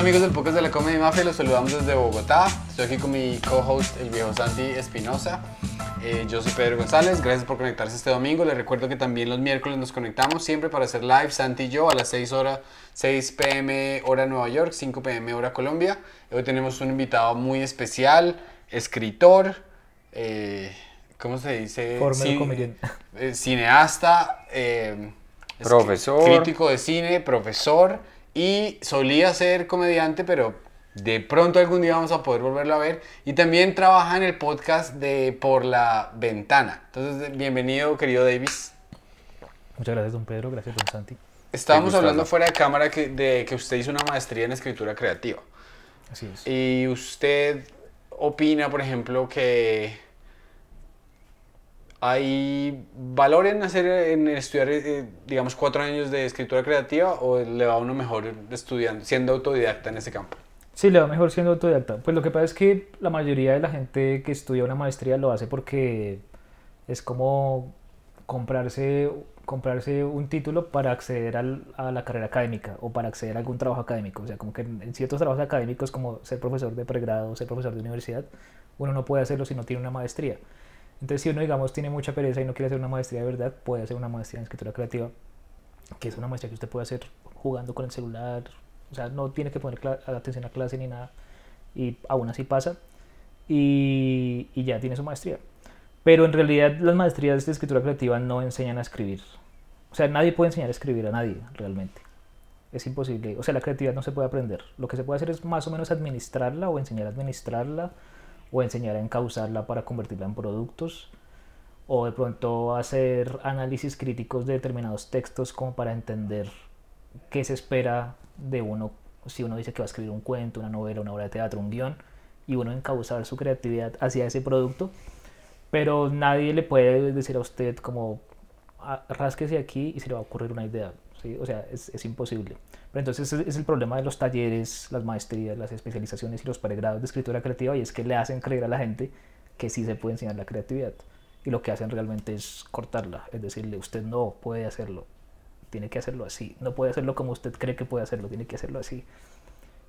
Hola amigos del Podcast de la Comedy Mafia, los saludamos desde Bogotá. Estoy aquí con mi co-host, el viejo Santi Espinosa. Eh, yo soy Pedro González, gracias por conectarse este domingo. Les recuerdo que también los miércoles nos conectamos siempre para hacer live, Santi y yo, a las 6, horas, 6 pm hora Nueva York, 5 pm hora Colombia. Hoy tenemos un invitado muy especial, escritor, eh, ¿cómo se dice? Formero Ci- comediante. eh, cineasta, eh, es- Profesor. crítico de cine, profesor y solía ser comediante, pero de pronto algún día vamos a poder volverlo a ver. Y también trabaja en el podcast de Por la Ventana. Entonces, bienvenido, querido Davis. Muchas gracias, don Pedro. Gracias, don Santi. Estábamos hablando fuera de cámara que, de que usted hizo una maestría en escritura creativa. Así es. Y usted opina, por ejemplo, que hay valor en hacer, en estudiar, eh, digamos, cuatro años de escritura creativa o le va a uno mejor estudiando, siendo autodidacta en ese campo. Sí, le va mejor siendo autodidacta. Pues lo que pasa es que la mayoría de la gente que estudia una maestría lo hace porque es como comprarse, comprarse un título para acceder al- a la carrera académica o para acceder a algún trabajo académico. O sea, como que en, ciertos trabajos académicos como ser profesor de pregrado, ser profesor de universidad, uno no puede hacerlo si no tiene una maestría. Entonces, si uno, digamos, tiene mucha pereza y no quiere hacer una maestría de verdad, puede hacer una maestría en escritura creativa, que es una maestría que usted puede hacer jugando con el celular, o sea, no tiene que poner atención a clase ni nada, y aún así pasa, y, y ya tiene su maestría. Pero en realidad las maestrías de escritura creativa no enseñan a escribir. O sea, nadie puede enseñar a escribir a nadie, realmente. Es imposible. O sea, la creatividad no se puede aprender. Lo que se puede hacer es más o menos administrarla o enseñar a administrarla o enseñar a encauzarla para convertirla en productos o de pronto hacer análisis críticos de determinados textos como para entender qué se espera de uno si uno dice que va a escribir un cuento, una novela, una obra de teatro, un guion y uno encauzar su creatividad hacia ese producto pero nadie le puede decir a usted como "Ah, rásquese aquí y se le va a ocurrir una idea ¿sí? o sea es, es imposible pero entonces es el problema de los talleres las maestrías las especializaciones y los pregrados de escritura creativa y es que le hacen creer a la gente que sí se puede enseñar la creatividad y lo que hacen realmente es cortarla es decirle usted no puede hacerlo tiene que hacerlo así no puede hacerlo como usted cree que puede hacerlo tiene que hacerlo así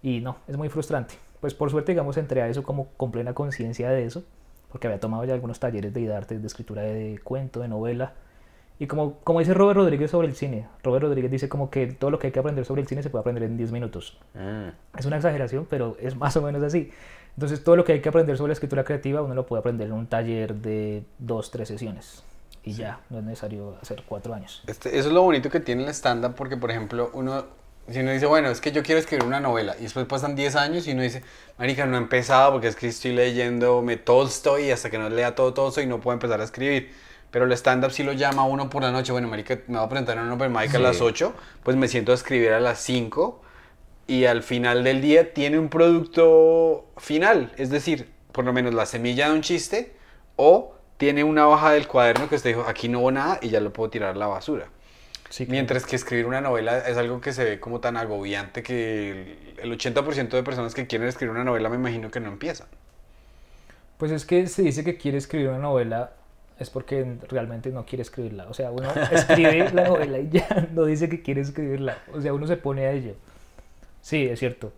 y no, es muy frustrante. Pues por suerte, digamos, entré a eso como con plena conciencia de eso, porque había tomado ya algunos talleres de arte, de escritura de cuento, de novela. Y como, como dice Robert Rodríguez sobre el cine, Robert Rodríguez dice como que todo lo que hay que aprender sobre el cine se puede aprender en 10 minutos. Mm. Es una exageración, pero es más o menos así. Entonces todo lo que hay que aprender sobre la escritura creativa uno lo puede aprender en un taller de dos, tres sesiones. Y ya, no es necesario hacer cuatro años. Este, eso es lo bonito que tiene el stand-up porque, por ejemplo, uno, si uno dice, bueno, es que yo quiero escribir una novela y después pasan 10 años y uno dice, marica, no he empezado porque es que estoy leyéndome Tolstoy y hasta que no lea todo Tolstoy no puedo empezar a escribir. Pero el stand-up sí lo llama a uno por la noche, bueno, marica, me voy a presentar en un open mic a las 8, pues me siento a escribir a las 5 y al final del día tiene un producto final, es decir, por lo menos la semilla de un chiste o tiene una hoja del cuaderno que usted dijo, aquí no hubo nada y ya lo puedo tirar a la basura. Sí, Mientras que escribir una novela es algo que se ve como tan agobiante que el el 80% de personas que quieren escribir una novela me imagino que no empiezan. Pues es que se dice que quiere escribir una novela es porque realmente no quiere escribirla. O sea, uno escribe la novela y ya no dice que quiere escribirla. O sea, uno se pone a ello. Sí, es cierto.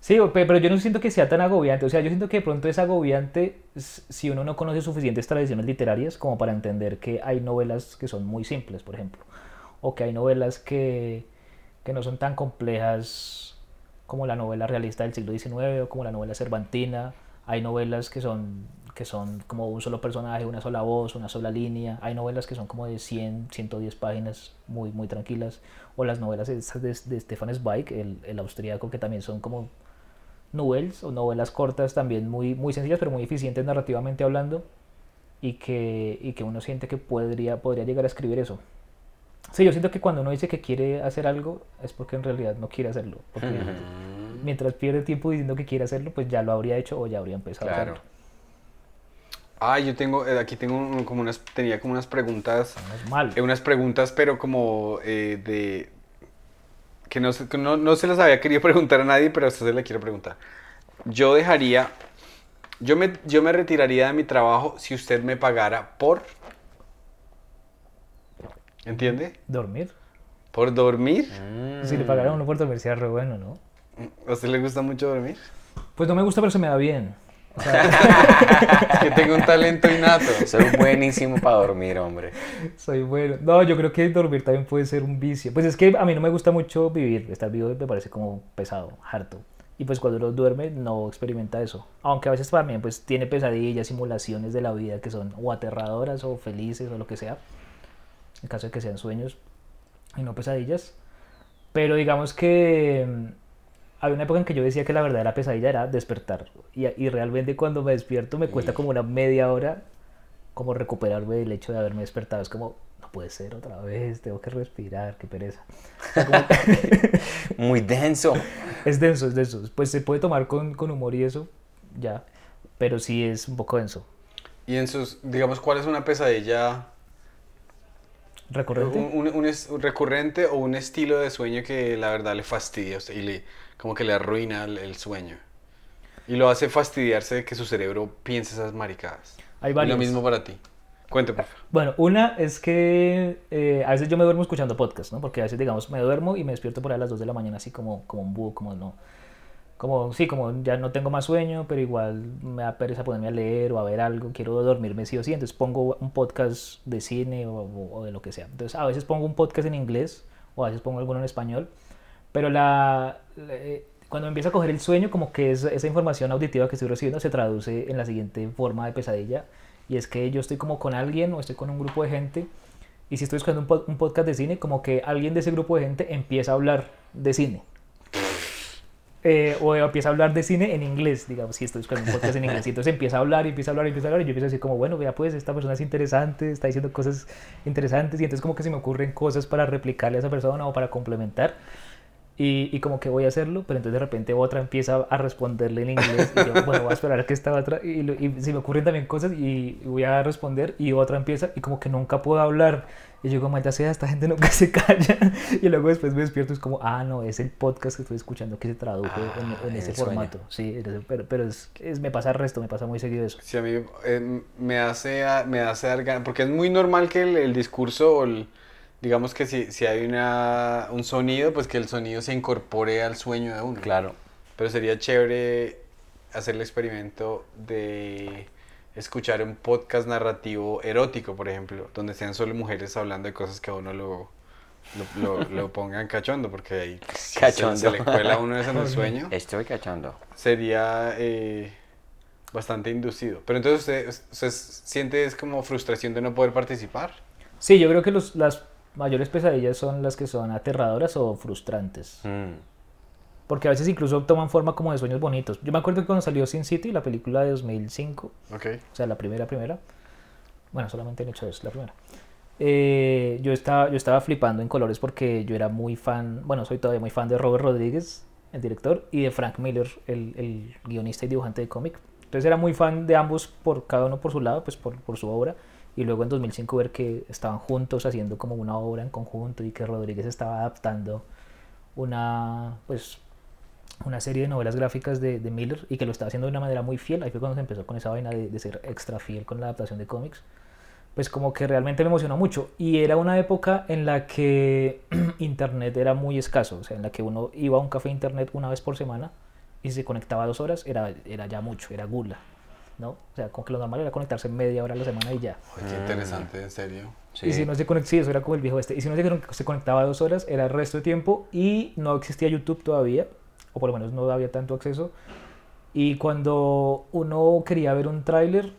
Sí, pero yo no siento que sea tan agobiante. O sea, yo siento que de pronto es agobiante si uno no conoce suficientes tradiciones literarias como para entender que hay novelas que son muy simples, por ejemplo. O que hay novelas que, que no son tan complejas como la novela realista del siglo XIX o como la novela cervantina. Hay novelas que son, que son como un solo personaje, una sola voz, una sola línea. Hay novelas que son como de 100, 110 páginas, muy, muy tranquilas. O las novelas de, de Stefan Zweig, el, el austríaco, que también son como novelas o novelas cortas también muy, muy sencillas, pero muy eficientes narrativamente hablando. Y que, y que uno siente que podría, podría llegar a escribir eso. Sí, yo siento que cuando uno dice que quiere hacer algo es porque en realidad no quiere hacerlo. Porque mientras pierde tiempo diciendo que quiere hacerlo, pues ya lo habría hecho o ya habría empezado a Claro. hacerlo. Ah, yo tengo, eh, aquí tengo un- como unas, tenía como unas preguntas, No es mal. eh, unas preguntas, pero como eh, de, que, no, que no, no se las había querido preguntar a nadie, pero a usted se le quiero preguntar. Yo dejaría, yo me, yo me retiraría de mi trabajo si usted me pagara por, ¿entiende? Dormir. Por dormir. Si le pagaran a uno por dormir sería re bueno, ¿no? ¿A usted le gusta mucho dormir? Pues no me gusta, pero se me da bien. que tengo un talento innato. Soy buenísimo para dormir, hombre. Soy bueno. No, yo creo que dormir también puede ser un vicio. Pues es que a mí no me gusta mucho vivir. Estar vivo me parece como pesado, harto. Y pues cuando uno duerme no experimenta eso. Aunque a veces también pues tiene pesadillas, simulaciones de la vida que son o aterradoras o felices o lo que sea. En caso de que sean sueños y no pesadillas. Pero digamos que había una época en que yo decía que la verdadera pesadilla era despertar. Y, y realmente cuando me despierto me cuesta como una media hora como recuperarme del hecho de haberme despertado. Es como, no puede ser otra vez, tengo que respirar, qué pereza. Muy denso. Es denso, es denso. Pues se puede tomar con, con humor y eso, ya. Pero sí es un poco denso. Y en sus, digamos, ¿cuál es una pesadilla ¿Recurrente? Un, un recurrente o un estilo de sueño que la verdad le fastidia a usted y le, como que le arruina el, el sueño. Y lo hace fastidiarse de que su cerebro piense esas maricadas. Hay Y varios. lo mismo para ti. Favor. Bueno, una es que eh, a veces yo me duermo escuchando podcast, ¿no? Porque a veces, digamos, me duermo y me despierto por ahí a las 2 de la mañana así como, como un búho, como no. Como, sí, como ya no tengo más sueño, pero igual me da pereza ponerme a leer o a ver algo, quiero dormirme sí o sí, entonces pongo un podcast de cine o- o de lo que sea. Entonces a veces pongo un podcast en inglés o a veces pongo alguno en español, pero la, la- eh, cuando me empieza a coger el sueño, como que esa, esa información auditiva que estoy recibiendo se traduce en la siguiente forma de pesadilla, y es que yo estoy como con alguien o estoy con un grupo de gente, y si estoy escuchando un, un podcast de cine, como que alguien de ese grupo de gente empieza a hablar de cine. Eh, o empieza a hablar de cine en inglés, digamos, si estoy escuchando un podcast en inglés, y entonces empieza a hablar y empieza a hablar y empieza a hablar, y yo empiezo a decir como, bueno, vea pues, esta persona es interesante, está diciendo cosas interesantes, y entonces como que se me ocurren cosas para replicarle a esa persona o para complementar, y, y como que voy a hacerlo, pero entonces de repente otra empieza a responderle en inglés, y yo, bueno, voy a esperar a que esta otra, y, y se me ocurren también cosas, y, y voy a responder, y otra empieza, y como que nunca puedo hablar, y yo digo, maldita sea, esta gente nunca se calla. Y luego después me despierto y es como, ah, no, es el podcast que estoy escuchando que se tradujo Ah, en, ese formato. Sí, pero, pero es, es- me pasa el resto, me pasa muy seguido eso. Sí, a mí eh, me hace, me hace dar ganas, porque es muy normal que el, el discurso, o el- digamos que si, si hay una, un sonido, pues que el sonido se incorpore al sueño de uno. Claro. Pero sería chévere hacer el experimento de escuchar un podcast narrativo erótico, por ejemplo, donde sean solo mujeres hablando de cosas que a uno lo, lo, lo- lo pongan cachondo, porque ahí se- Cachondo. Se, le cuela a uno eso en el sueño, Estoy cachando. sería eh, bastante inducido. Pero entonces usted, usted siente es como frustración de no poder participar. Sí, yo creo que los, las mayores pesadillas son las que son aterradoras o frustrantes. Mm. Porque a veces incluso toman forma como de sueños bonitos. Yo me acuerdo que cuando salió Sin City, la película de 2005, Ok. o sea, la primera, primera. Bueno, solamente han hecho eso, la primera. Eh, yo, estaba, yo estaba flipando en colores porque yo era muy fan, bueno, soy todavía muy fan de Robert Rodríguez, el director, y de Frank Miller, el, el guionista y dibujante de cómic. Entonces era muy fan de ambos, por cada uno por su lado, pues por, por su obra. Y luego en 2005 ver que estaban juntos haciendo como una obra en conjunto y que Rodríguez estaba adaptando una, pues, una serie de novelas gráficas de, de Miller y que lo estaba haciendo de una manera muy fiel. Ahí fue cuando se empezó con esa vaina de, de ser extra fiel con la adaptación de cómics. Pues como que realmente me emocionó mucho. Y era una época en la que internet era muy escaso. O sea, en la que uno iba a un café internet una vez por semana y se conectaba dos horas, era, era ya mucho, era gula. ¿No? O sea, como que lo normal era conectarse media hora a la semana y ya. Qué interesante, en serio. Sí. Y si no se conectaba, sí, eso era como el viejo este. Y si no se, conec- se conectaba dos horas, era el resto de tiempo y no existía YouTube todavía, o por lo menos no había tanto acceso. Y cuando uno quería ver un tráiler,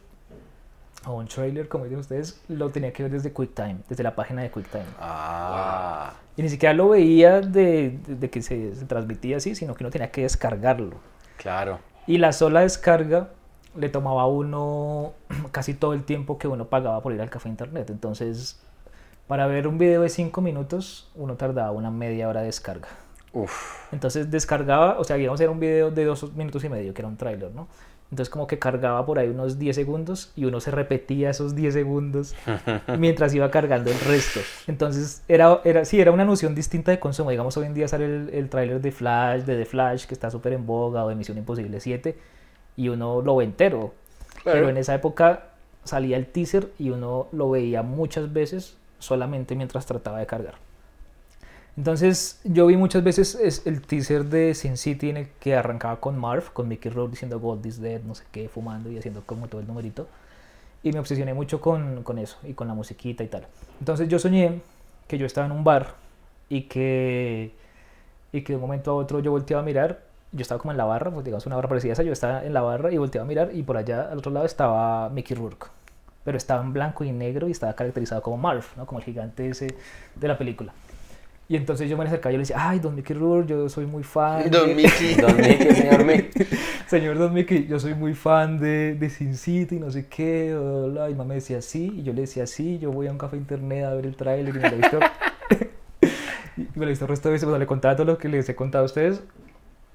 o un trailer, como dicen ustedes, lo tenía que ver desde QuickTime, desde la página de QuickTime. Ah. Y ni siquiera lo veía de, de- de que se, se transmitía así, sino que uno tenía que descargarlo. Claro. Y la sola descarga le tomaba a uno casi todo el tiempo que uno pagaba por ir al café internet. Entonces, para ver un video de 5 minutos, uno tardaba una media hora de descarga. Uf. Entonces descargaba, o sea, digamos era un video de 2 minutos y medio, que era un tráiler, ¿no? Entonces como que cargaba por ahí unos 10 segundos y uno se repetía esos 10 segundos mientras iba cargando el resto. Entonces era, era, sí, era una noción distinta de consumo. Digamos, hoy en día sale el, el tráiler de Flash, de The Flash, que está súper en boga, o de Misión Imposible 7, y uno lo ve entero. Claro. Pero en esa época salía el teaser y uno lo veía muchas veces solamente mientras trataba de cargar. Entonces yo vi muchas veces es el teaser de Sin City en el que arrancaba con Marv, con Mickey Rourke diciendo Gold is dead, no sé qué, fumando y haciendo como todo el numerito. Y me obsesioné mucho con, con eso y con la musiquita y tal. Entonces yo soñé que yo estaba en un bar y que, y que de un momento a otro yo volteaba a mirar. Yo estaba como en la barra, pues digamos una barra parecida a esa. Yo estaba en la barra y volteaba a mirar y por allá al otro lado estaba Mickey Rourke. Pero estaba en blanco y negro y estaba caracterizado como Marv, ¿no? como el gigante ese de la película. Y entonces yo me acercaba y yo le decía, ay, don Mickey Rourke, yo soy muy fan. Don de- Mickey. Don Mickey, señor Mickey. Señor Don Mickey, yo soy muy fan de, de Sin City, no sé qué. bla, bla, bla". Y mamá me decía, sí. Y yo le decía, sí, yo voy a un café internet a ver el tráiler y me lo he visto. y me lo he visto el resto de veces, sea, le contaba todo lo que les he contado a ustedes.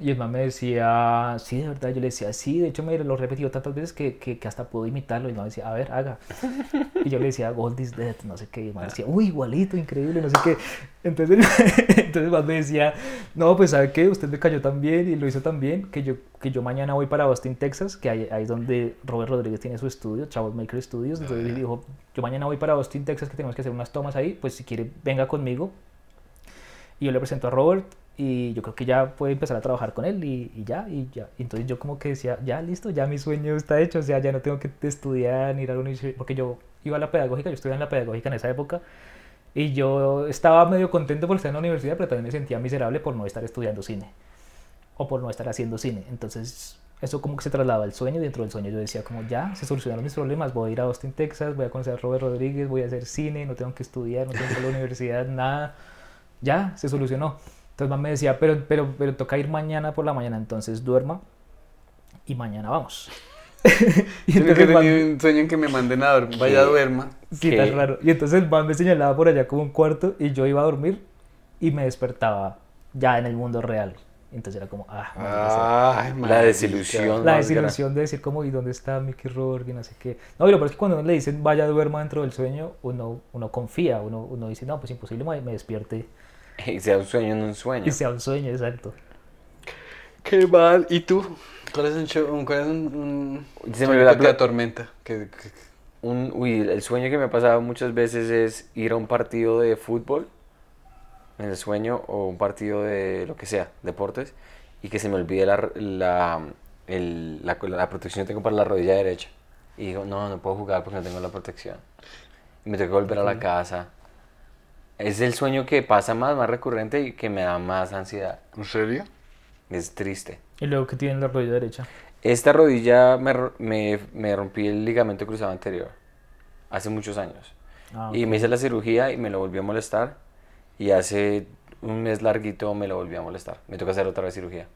Y el mamá me decía, sí, de verdad. Yo le decía, sí. De hecho, me lo he repetido tantas veces que, que, que hasta puedo imitarlo. Y mamá me decía, a ver, haga. Y yo le decía, Gold is dead, no sé qué. Y mamá decía, uy, igualito, increíble, no sé qué. Entonces, entonces mamá me decía, no, pues, ¿sabe qué? Usted me cayó tan bien y lo hizo tan bien que yo, que yo mañana voy para Austin, Texas, que ahí, ahí es donde Robert Rodríguez tiene su estudio, Maker Studios. Entonces dijo, yo mañana voy para Austin, Texas, que tenemos que hacer unas tomas ahí. Pues, si quiere, venga conmigo. Y yo le presento a Robert y yo creo que ya puede empezar a trabajar con él y, y ya, y ya. Y entonces yo como que decía, ya listo, ya mi sueño está hecho, o sea, ya no tengo que estudiar ni ir a la universidad, porque yo iba a la pedagógica, yo estudiaba en la pedagógica en esa época y yo estaba medio contento por estar en la universidad, pero también me sentía miserable por no estar estudiando cine o por no estar haciendo cine. Entonces eso como que se trasladaba al sueño y dentro del sueño yo decía como ya, se solucionaron mis problemas, voy a ir a Austin, Texas, voy a conocer a Robert Rodríguez, voy a hacer cine, no tengo que estudiar, no tengo que ir a la universidad, nada ya se solucionó. Entonces mamá me decía, pero, pero, pero toca ir mañana por la mañana, entonces duerma y mañana vamos. y Yo entonces mam- tenido un sueño en que me manden a dormir. Vaya, duerma. sí, tan raro. Y entonces mamá me señalaba por allá como un cuarto y yo iba a dormir y me despertaba ya en el mundo real. Entonces era como, ah. Ay, La desilusión. La desilusión de decir como, ¿y dónde está Mickey Rourke? Y no sé qué. No, pero es que cuando uno le dicen vaya duerma dentro del sueño, uno, uno confía, uno, uno dice, no, pues imposible me, me despierte. Y sea un sueño en un sueño. y sea un sueño, exacto. Qué mal. ¿Y tú? ¿Cuál es un show? ¿Cuál es un, un Se me olvidó la atormenta? Que, que- Un, uy, el sueño que me ha pasado muchas veces es ir a un partido de fútbol en el sueño o un partido de lo que sea, deportes, y que se me olvide la, la, el- la, la protección que tengo para la rodilla derecha. Y digo, no, no puedo jugar porque no tengo la protección. Y me tengo que volver a la casa. Es el sueño que pasa más, más recurrente y que me da más ansiedad. ¿En serio? Es triste. Y luego que tiene la rodilla derecha. Esta rodilla me, me, me rompí el ligamento cruzado anterior hace muchos años. Ah, Y me hice la cirugía y me lo volvió a molestar. Y hace un mes larguito me lo volvió a molestar. Me toca hacer otra vez cirugía.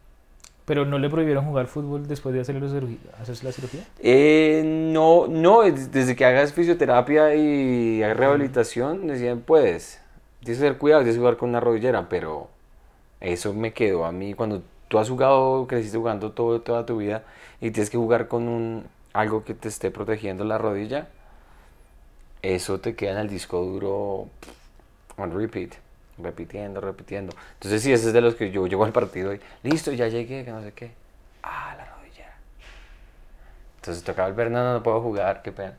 Pero no le prohibieron jugar fútbol después de hacerle la cirugía. ¿Hacerse la cirugía? Eh, no, no, es- desde que hagas fisioterapia y hagas rehabilitación, decían, puedes. Tienes que tener cuidado, tienes que jugar con una rodillera, pero eso me quedó a mí. Cuando tú has jugado, creciste jugando todo, toda tu vida y tienes que jugar con un, algo que te esté protegiendo la rodilla, eso te queda en el disco duro on repeat, repitiendo, repitiendo. Entonces, sí, ese es de los que yo llego al partido y listo, ya llegué, que no sé qué. Ah, la rodilla. Entonces tocaba el ver, no, no, no puedo jugar, qué pena.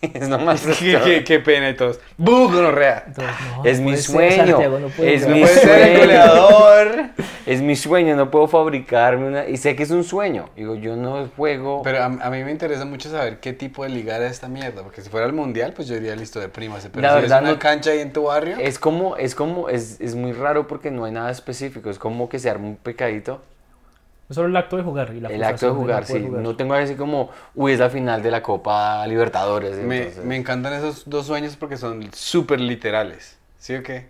es nomás. qué, qué, qué pena y todos. Entonces, no, Es no mi ser, sueño, Santiago, no es ser. mi sueño. goleador. Es mi sueño, no puedo fabricarme una. Y sé que es un sueño. Digo, yo no juego. Pero a, a mí me interesa mucho saber qué tipo de liga era esta mierda. Porque si fuera el mundial, pues yo diría listo de primas. Pero La si verdad es una no- cancha ahí en tu barrio. Es como, es como, es, es muy raro porque no hay nada específico. Es como que se arma un pecadito. Solo el acto de jugar y la El acto de no jugar, sí. poder No tengo así como, uy, es la final de la Copa Libertadores. Me, entonces- me encantan esos dos sueños porque son súper literales. ¿Sí o qué?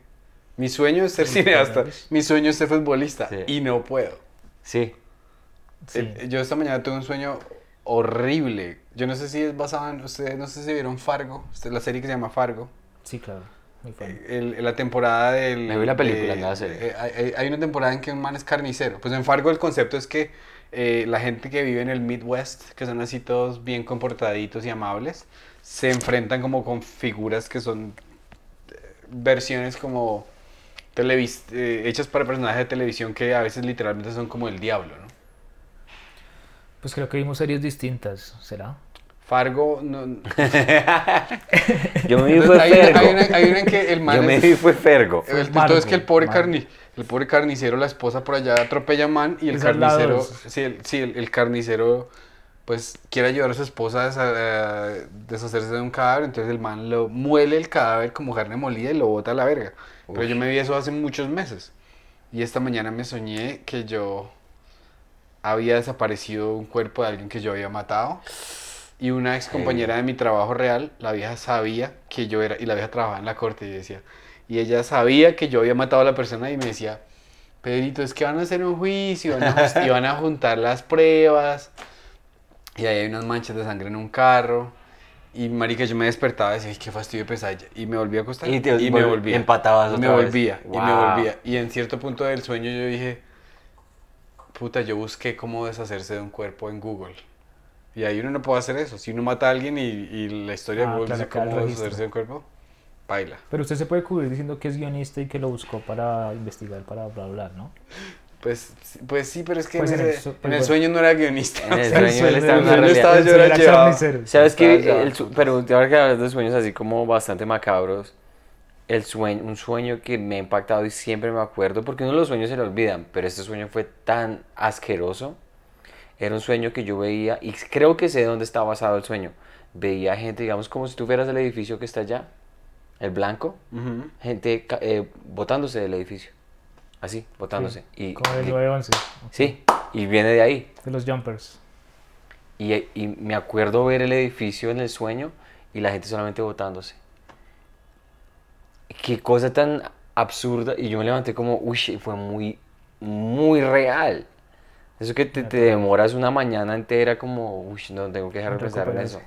Mi sueño es ser cineasta. Mi sueño es ser futbolista. Sí. Y no puedo. Sí. Sí. El- yo esta mañana tuve un sueño horrible. Yo no sé si es basado en. Ustedes no sé si vieron Fargo. La serie que se llama Fargo. Sí, claro. Muy fan. El- el- la temporada del. Me vi la película, de- no la serie. eh, hay, hay una temporada en que un man es carnicero. Pues en Fargo el concepto es que eh, la gente que vive en el Midwest, que son así todos bien comportaditos y amables, se enfrentan como con figuras que son eh, versiones como televis eh, hechas para personajes de televisión que a veces literalmente son como el diablo, ¿no? Pues creo que vimos series distintas, ¿será? Fargo, no, Yo me vi fue hay, una, Fergo. hay una- hay una en que el man Yo me vi fue Fergo. el- entonces que el pobre, carni, el pobre carnicero, la esposa por allá atropella a man y el carnicero, sí, el, sí, el, el carnicero pues quiere ayudar a su esposa a deshacerse de un cadáver, entonces el man lo muele el cadáver como carne molida y lo bota a la verga. Pero yo me vi eso hace muchos meses y esta mañana me soñé que yo había desaparecido un cuerpo de alguien que yo había matado. Y una ex compañera de mi trabajo real, la vieja sabía que yo era, y la vieja trabajaba en la corte y decía, y ella sabía que yo había matado a la persona y me decía, Pedrito, es que van a hacer un juicio, van a y van a juntar las pruebas, y ahí hay unas manchas de sangre en un carro, y marica, yo me despertaba y decía, "Ay, qué fastidio de pesadilla, y me volví a acostar, Y te me vol- volvía, empatabas y me otra vez. volvía, y me volvía, y en cierto punto del sueño yo dije, puta, yo busqué cómo deshacerse de un cuerpo en Google. Y ahí uno no puede hacer eso. Si uno mata a alguien y, y la historia Ah, de Google claro, dice queda el cuerpo, baila. Pero usted se puede cubrir diciendo que es guionista y que lo buscó para investigar, para bla, bla, bla, ¿no? Pues, pues sí, pero es que Pues en, en el su- en pues el sueño no era guionista. En el El sueño él estaba en sueño realidad. yo era llevado. ¿Sabes qué? pero ahora que hablas de sueños así como bastante macabros, el sueño, un sueño que me ha impactado y siempre me acuerdo, porque uno de los sueños se le olvidan, pero este sueño fue tan asqueroso. Era un sueño que yo veía, y creo que sé dónde está basado el sueño. Veía gente, digamos, como si tú fueras el edificio que está allá, el blanco, gente eh, botándose del edificio. Así, botándose. Y, Como el y- 911, sí, y viene de ahí. de los jumpers. Y, y me acuerdo ver el edificio en el sueño y la gente solamente botándose. Qué cosa tan absurda. Y yo me levanté como, uy, fue muy, muy real. Eso que te, te demoras una mañana entera como, uy, no tengo que dejar de En pensar en eso.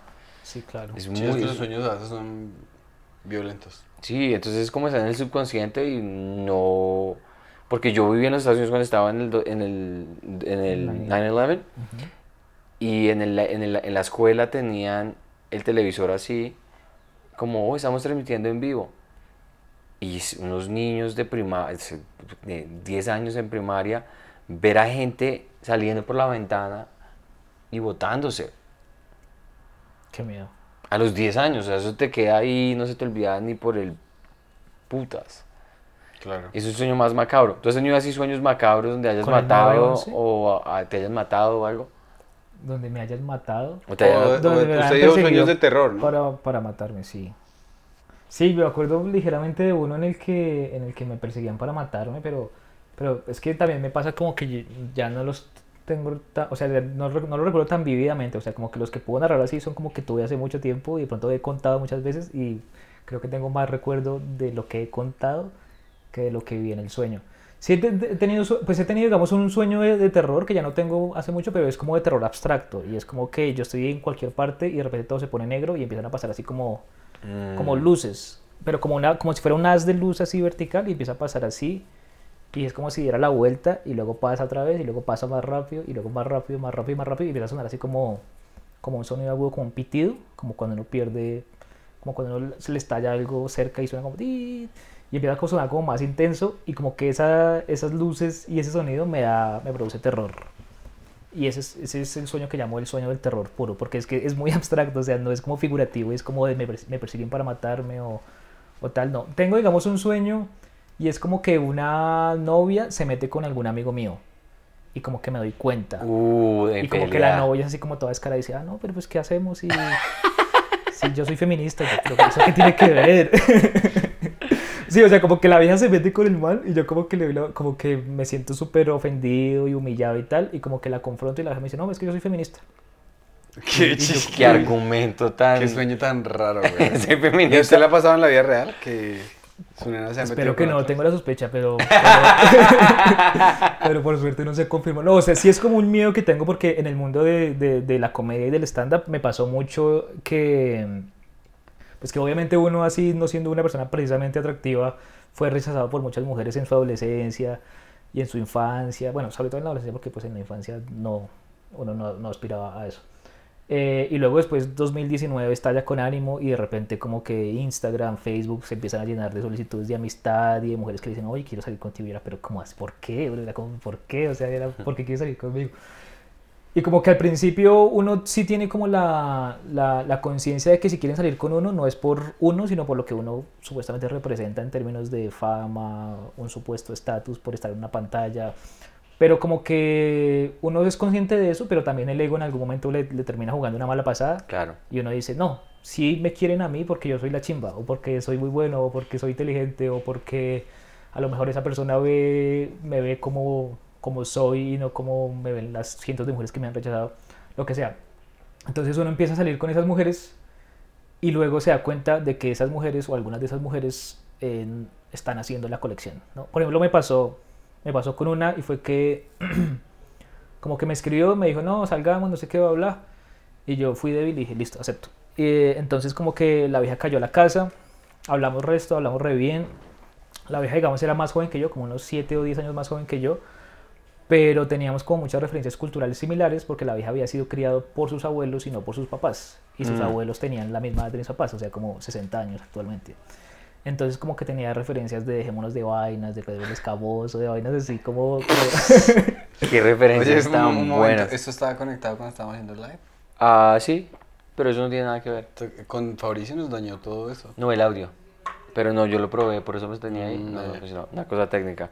Sí, claro. Es Sí, muy... es que los sueños a veces son violentos. Sí, entonces es como estar en el subconsciente y no... Porque yo vivía en los Estados Unidos cuando estaba en el, en el, en el 9-11 y en, el- en, el- en la escuela tenían el televisor así, como, oh, estamos transmitiendo en vivo. Y unos niños de, prima, de 10 años en primaria, ver a gente saliendo por la ventana y botándose. Qué miedo. A los 10 años, o sea, eso te queda ahí, no se te olvida ni por el putas. Claro. Es un sueño más macabro. ¿Tú has tenido así sueños macabros donde hayas ¿Con el matado 911? o a- te hayas matado o algo? Donde me hayas matado. ¿O te hayas- O- Donde me usted perseguido sueños de terror, ¿no? Para, para matarme, sí. Sí, me acuerdo ligeramente de uno en el que, en el que me perseguían para matarme, pero, pero es que también me pasa como que ya no los tengo, ta- o sea, no, no lo recuerdo tan vividamente, o sea, como que los que puedo narrar así son como que tuve hace mucho tiempo y de pronto he contado muchas veces y creo que tengo más recuerdo de lo que he contado que de lo que viví en el sueño. Sí, he te- he tenido, pues he tenido, digamos, un sueño de, de terror que ya no tengo hace mucho, pero es como de terror abstracto. Y es como que yo estoy en cualquier parte y de repente todo se pone negro y empiezan a pasar así como, como luces. Pero como, una, como si fuera un haz de luz así vertical y empieza a pasar así. Y es como si diera la vuelta y luego pasa otra vez y luego pasa más rápido y luego más rápido, más rápido más rápido y empieza a sonar así como, como un sonido agudo, como un pitido, como cuando uno pierde, como cuando uno se le estalla algo cerca y suena como... Y empieza a sonar como más intenso y como que esa, esas luces y ese sonido me, da, me produce terror. Y ese es, ese es el sueño que llamo el sueño del terror puro, porque es que es muy abstracto, o sea, no es como figurativo, es como de me, me persiguen para matarme o, o tal, no. Tengo, digamos, un sueño y es como que una novia se mete con algún amigo mío y como que me doy cuenta. Uh, de y como que la novia es así como toda descarada y dice, ah, no, pero pues, ¿qué hacemos? Si, si yo soy feminista, eso qué tiene que ver. Sí, o sea, como que la vieja se mete con el mal y yo como que, le, doy la- como que me siento súper ofendido y humillado y tal, y como que la confronto y la vieja me dice, no, es que yo soy feminista. Qué, Qué chiste. argumento tan... Qué sueño tan raro, güey. Soy ¿Y feminista. a usted le ha pasado en la vida real que se ha Espero que no, tengo la sospecha, pero, pero, pero por suerte no se confirmó. No, o sea, sí es como un miedo que tengo porque en el mundo de, de, de la comedia y del stand-up me pasó mucho que, pues que obviamente uno así, no siendo una persona precisamente atractiva, fue rechazado por muchas mujeres en su adolescencia y en su infancia. Bueno, sobre todo en la adolescencia porque pues en la infancia no, uno no, no aspiraba a eso. Eh, y luego después 2019 estalla con ánimo y de repente como que Instagram, Facebook se empiezan a llenar de solicitudes de amistad y de mujeres que dicen, oye, quiero salir contigo. Y era, pero ¿cómo así? ¿Por qué? Era como, ¿Por qué? O sea, era, ¿por qué quieres salir conmigo? Y como que al principio uno sí tiene como la, la, la conciencia de que si quieren salir con uno no es por uno, sino por lo que uno supuestamente representa en términos de fama, un supuesto estatus por estar en una pantalla. Pero como que uno es consciente de eso, pero también el ego en algún momento le, le termina jugando una mala pasada. Claro. Y uno dice, no, si me quieren a mí porque yo soy la chimba, o porque soy muy bueno, o porque soy inteligente, o porque a lo mejor esa persona ve, me ve como, como soy y no como me ven las cientos de mujeres que me han rechazado, lo que sea. Entonces uno empieza a salir con esas mujeres y luego se da cuenta de que esas mujeres o algunas de esas mujeres eh, están haciendo la colección. ¿no? Por ejemplo, me pasó, me pasó con una y fue que como que me escribió, me dijo, no, salgamos, no sé qué, bla, bla. Y yo fui débil y dije, listo, acepto. Y, entonces como que la vieja cayó a la casa, hablamos resto, hablamos re bien. La vieja, digamos, era más joven que yo, como unos 7 o 10 años más joven que yo, pero teníamos como muchas referencias culturales similares porque la vieja había sido criado por sus abuelos y no por sus papás. Y sus Mm. abuelos tenían la misma edad de mis papás, o sea, como 60 años actualmente. Entonces como que tenía referencias de dejémonos de vainas, de Pedro el Escaboso, de vainas así como... como- Qué referencias un- tan buenas. ¿Esto estaba conectado cuando estábamos haciendo el live? Ah, sí, pero eso no tiene nada que ver. Con Fabricio nos dañó todo eso. No, el audio. Pero no, yo lo probé, por eso me tenía ahí. Mm, No, no. no, pues no, una cosa técnica.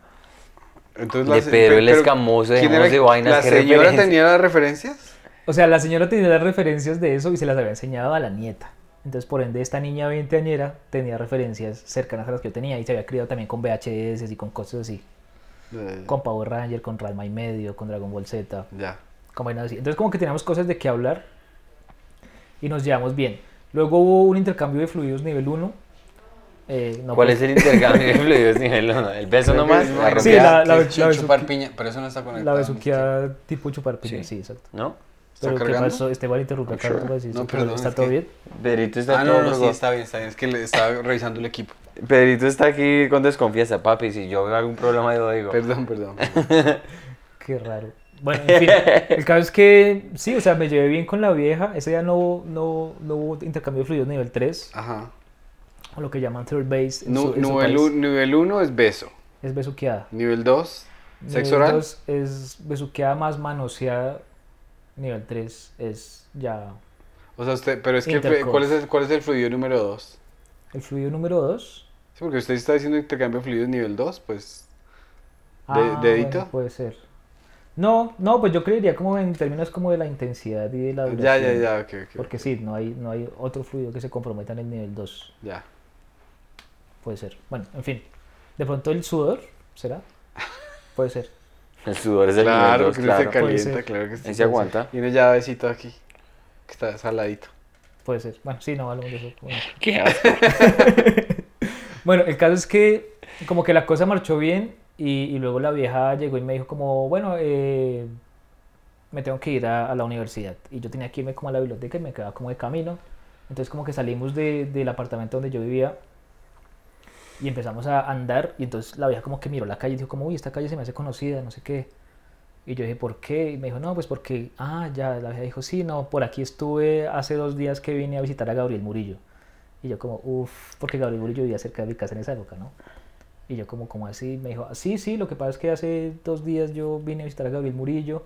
Entonces, De Pedro el Escamoso, ¿quién dejémonos de vainas, ¿La ¿qué señora referencia? tenía las referencias? O sea, la señora tenía las referencias de eso y se las había enseñado a la nieta. Entonces, por ende, esta niña veinteañera tenía referencias cercanas a las que yo tenía y se había criado también con VHS y con cosas así. Eh, Con Power Ranger, con Ranma y medio, con Dragon Ball Z, Ya. con así. Entonces, como que teníamos cosas de qué hablar y nos llevamos bien. Luego hubo un intercambio de fluidos nivel 1. Eh, no ¿Cuál pues- es el intercambio de fluidos nivel uno? ¿El beso nomás? La Sí, la- chu- la chupar piña, pero eso no está La conectado. besuqueada tipo chupar piña, Sí. sí, exacto. ¿No? ¿Está Pero ¿qué cargando? pasó? Esteban interrumpe acá. Sure. ¿tú vas a decir No, eso? perdón, ¿Está es todo que- bien? Pedrito está Ah, todo no, no, sí, está bien, está bien. Es que le estaba revisando el equipo. Pedrito está aquí con desconfianza, papi. Si yo veo algún problema, yo digo. Perdón, perdón. Qué raro. Bueno, en fin, el caso es que sí, o sea, me llevé bien con la vieja. Ese día no, no, no hubo intercambio de fluidos nivel 3, Ajá. o lo que llaman third base. En Nu- su, en su nivel, país. nivel 1 es beso. Es besuqueada. Nivel 2, sexo Nivel oral. dos es besuqueada más manoseada. Nivel 3 es ya O sea, usted, pero es que, Intercourse. ¿cuál es, el, ¿cuál es el fluido número 2? el fluido número 2. Sí, porque usted está diciendo intercambio de fluidos nivel 2, pues. De- Ah, dedito. bueno, puede ser. No, no, pues yo creería como en términos como de la intensidad y de la Ya, ya, duración. ya, ok, ok. Porque ok. sí, no hay, no hay otro fluido que se comprometa en el nivel 2. Ya. Puede ser. Bueno, en fin. De pronto el sudor, ¿será? Puede ser. El sudor es el Claro, que se claro. Puede calienta, claro que sí. Ahí se aguanta. Tiene llavecito aquí, que está saladito. Puede ser. Bueno, sí, no hablamos de eso. Bueno. Qué asco. Bueno, el caso es que como que la cosa marchó bien y, y luego la vieja llegó y me dijo como, bueno, eh, me tengo que ir a, a la universidad. Y yo tenía que irme como a la biblioteca y me quedaba como de camino. Entonces como que salimos de- del apartamento donde yo vivía y empezamos a andar y entonces la vieja como que miró la calle y dijo como, uy, esta calle se me hace conocida, no sé qué. Y yo dije, ¿por qué? Y me dijo, no, pues porque, ah, ya, la vieja dijo, sí, no, por aquí estuve hace dos días que vine a visitar a Gabriel Murillo. Y yo como, uff, porque Gabriel Murillo vivía cerca de mi casa en esa época, ¿no? Y yo como, como así? Me dijo, sí, sí, lo que pasa es que hace dos días yo vine a visitar a Gabriel Murillo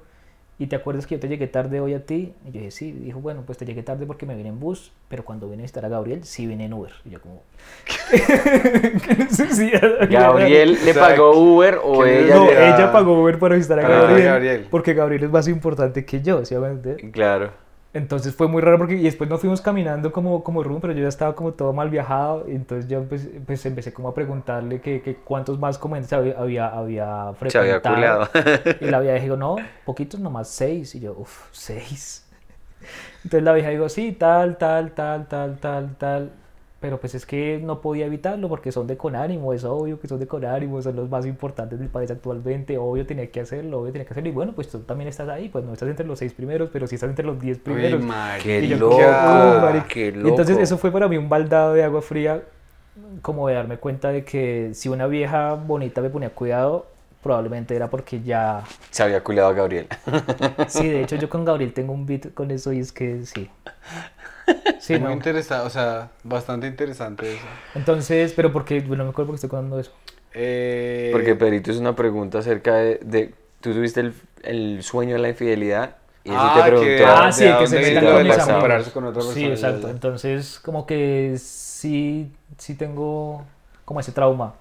y te acuerdas que yo te llegué tarde hoy a ti. Y yo dije, sí, dijo, bueno, pues te llegué tarde porque me vine en bus, pero cuando vine a visitar a Gabriel, sí vine en Uber. Y yo como, ¿qué necesidad? ¿Gabriel le pagó Uber o ella? No, ella pagó Uber para visitar a Gabriel, Gabriel. porque Gabriel es más importante que yo, ¿sí? obviamente. Claro. Entonces fue muy raro porque y después nos fuimos caminando como, como rumbo, pero yo ya estaba como todo mal viajado. Y entonces yo empecé, pues empecé como a preguntarle que, que cuántos más comediantes había, había, había Se había frecuentado. culeado. Y la vieja dijo, no, poquitos nomás, seis. Y yo, uff, seis. Entonces la vieja dijo, sí, tal, tal, tal, tal, tal, tal. Pero pues es que no podía evitarlo porque son de Conánimo, es obvio que son de Conánimo, son los más importantes del país actualmente, obvio tenía que hacerlo, obvio tenía que hacerlo. Y bueno, pues tú también estás ahí, pues no estás entre los seis primeros, pero sí estás entre los diez primeros. Uy. Qué yo loco, "Oh, marica". qué Y Entonces loco. eso fue para mí un baldado de agua fría, como de darme cuenta de que si una vieja bonita me ponía cuidado, probablemente era porque ya... Se había culeado a Gabriel. Sí, de hecho yo con Gabriel tengo un beat con eso y es que sí. Sí, Muy no. interesante, o sea, bastante interesante eso. Entonces, pero porque, bueno, no me acuerdo por qué estoy contando eso. Eh, Porque Pedrito es una pregunta acerca de, de- ¿tú tuviste el, el sueño de la infidelidad Y Ah, te que preguntó. Ah, sí, que se dónde meta vino con de mis amigos. con otra persona. Sí, exacto. Entonces, como que sí, sí tengo como ese trauma